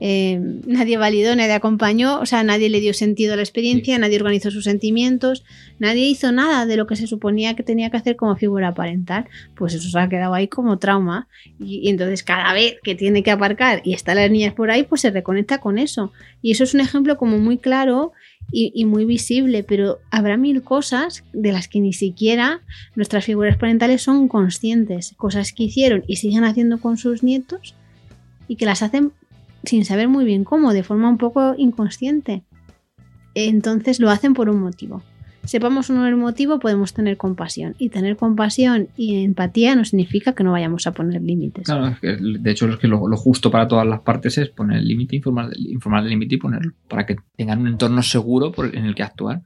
eh, (laughs) nadie validó, nadie acompañó, o sea, nadie le dio sentido a la experiencia, nadie organizó sus sentimientos, nadie hizo nada de lo que se suponía que tenía que hacer como figura parental, pues eso se ha quedado ahí como trauma y, y entonces cada vez que tiene que aparcar y están las niñas por ahí, pues se reconecta con eso. Y eso es un ejemplo como muy claro y, y muy visible, pero habrá mil cosas de las que ni siquiera nuestras figuras parentales son conscientes, cosas que hicieron y siguen haciendo con sus nietos y que las hacen sin saber muy bien cómo, de forma un poco inconsciente. Entonces lo hacen por un motivo. Sepamos o no el motivo, podemos tener compasión. Y tener compasión y empatía no significa que no vayamos a poner límites. Claro, es que, de hecho es que lo, lo justo para todas las partes es poner el límite, informar, informar del límite y ponerlo, para que tengan un entorno seguro por- en el que actuar.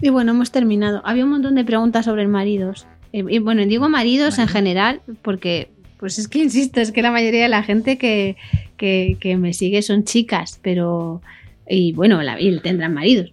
Y bueno, hemos terminado. Había un montón de preguntas sobre maridos. Eh, y bueno, digo maridos en general porque, pues es que (laughs) insisto, es que la mayoría de la gente que, que, que me sigue son chicas, pero... Y bueno, la, y tendrán maridos.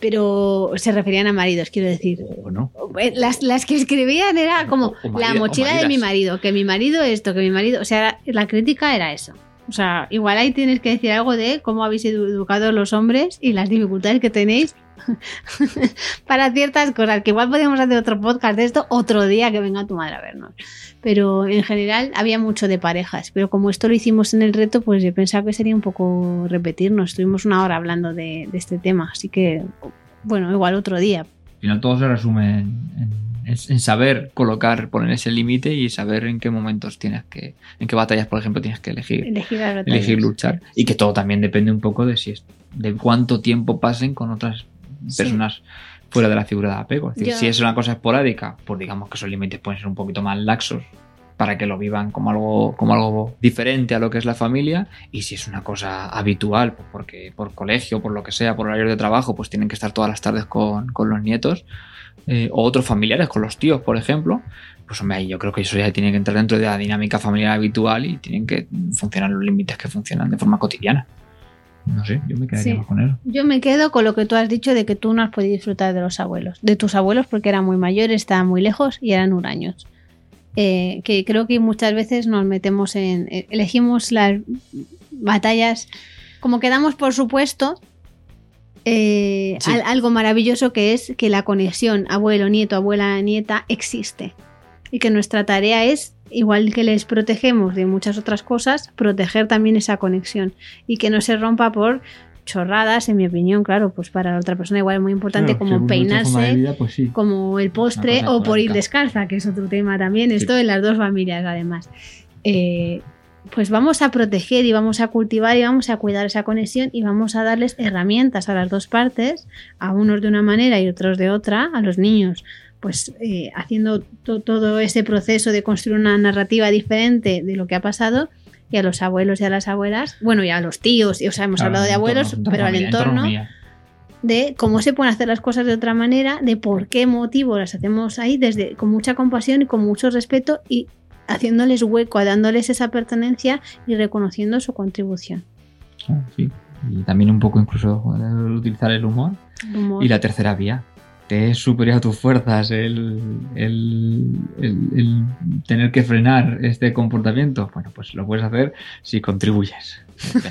Pero se referían a maridos, quiero decir. O no. Eh, Las, las que escribían era como O- o la marida- mochila de mi marido, que mi marido esto, que mi marido... O sea, la crítica era eso. O sea, igual ahí tienes que decir algo de cómo habéis edu- educado a los hombres y las dificultades que tenéis (laughs) para ciertas cosas, que igual podríamos hacer otro podcast de esto otro día que venga tu madre a vernos. Pero en general había mucho de parejas, pero como esto lo hicimos en el reto, pues yo pensaba que sería un poco repetirnos. Estuvimos una hora hablando de, de este tema, así que, bueno, igual otro día. Al final todo se resume en, en- en saber colocar, poner ese límite y saber en qué momentos tienes que, en qué batallas, por ejemplo, tienes que elegir, Elegir las batallas. elegir luchar. Y que todo también depende un poco de si es, de cuánto tiempo pasen con otras Sí. personas fuera de la figura de apego. Es decir, si es una cosa esporádica, pues digamos que esos límites pueden ser un poquito más laxos para que lo vivan como algo, como algo diferente a lo que es la familia. Y si es una cosa habitual, pues porque por colegio, por lo que sea, por horario de trabajo, pues tienen que estar todas las tardes con, con los nietos. eh, o otros familiares, con los tíos, por ejemplo. Pues hombre, yo creo que eso ya tiene que entrar dentro de la dinámica familiar habitual y tienen que funcionar los límites que funcionan de forma cotidiana. No sé, yo me quedaría Sí. más con eso. Yo me quedo con lo que tú has dicho de que tú no has podido disfrutar de los abuelos, de tus abuelos porque eran muy mayores, estaban muy lejos y eran huraños. Eh, que creo que muchas veces nos metemos en, eh, elegimos las batallas como que damos por supuesto eh, Sí. al- algo maravilloso que es que la conexión abuelo, nieto, abuela, nieta existe y que nuestra tarea es igual que les protegemos de muchas otras cosas, proteger también esa conexión y que no se rompa por chorradas, en mi opinión, claro, pues para la otra persona igual es muy importante como peinarse, pues sí. como el postre o por ir descalza, que es otro tema también, Sí. esto en las dos familias además. Eh, pues vamos a proteger y vamos a cultivar y vamos a cuidar esa conexión y vamos a darles herramientas a las dos partes, a unos de una manera y otros de otra, a los niños, pues eh, haciendo to- todo ese proceso de construir una narrativa diferente de lo que ha pasado y a los abuelos y a las abuelas, bueno, y a los tíos, y, o sea, hemos hablado de abuelos, pero al entorno de cómo se pueden hacer las cosas de otra manera, de por qué motivo las hacemos ahí, desde con mucha compasión y con mucho respeto y haciéndoles hueco, dándoles esa pertenencia y reconociendo su contribución. Ah, sí. Y también un poco incluso eh, utilizar el humor. El humor. Y la tercera vía. Te es superior a tus fuerzas el, el- el- el tener que frenar este comportamiento. Bueno, pues lo puedes hacer si contribuyes.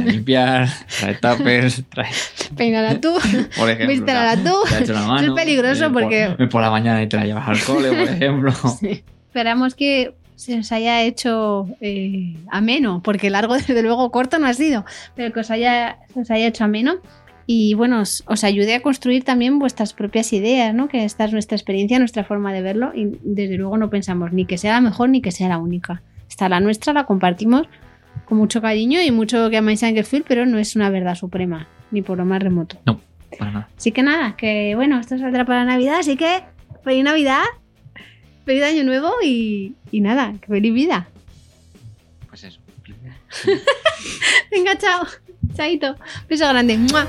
Limpiar, trae tuppers, trae, Peínala tú, (laughs) por ejemplo. vístela tú. te la mano, es peligroso por- porque- ven por la mañana y te la llevas al cole, por ejemplo. (laughs) Sí. Esperamos que se os haya hecho eh, ameno, porque largo (laughs) desde luego corto no ha sido, pero que os haya, se os haya hecho ameno y bueno, os, os ayude a construir también vuestras propias ideas, ¿no? Que esta es nuestra experiencia, nuestra forma de verlo y desde luego no pensamos ni que sea la mejor ni que sea la única. Está la nuestra, la compartimos con mucho cariño y mucho que amáis Angerfield, pero no es una verdad suprema, ni por lo más remoto. Para nada. Así que nada, que bueno, esto saldrá para Navidad, así que feliz Navidad, feliz Año Nuevo y, y nada, que feliz vida. Pues eso. (laughs) (laughs) Venga, chao. Chaito. Beso grande. ¡Mua!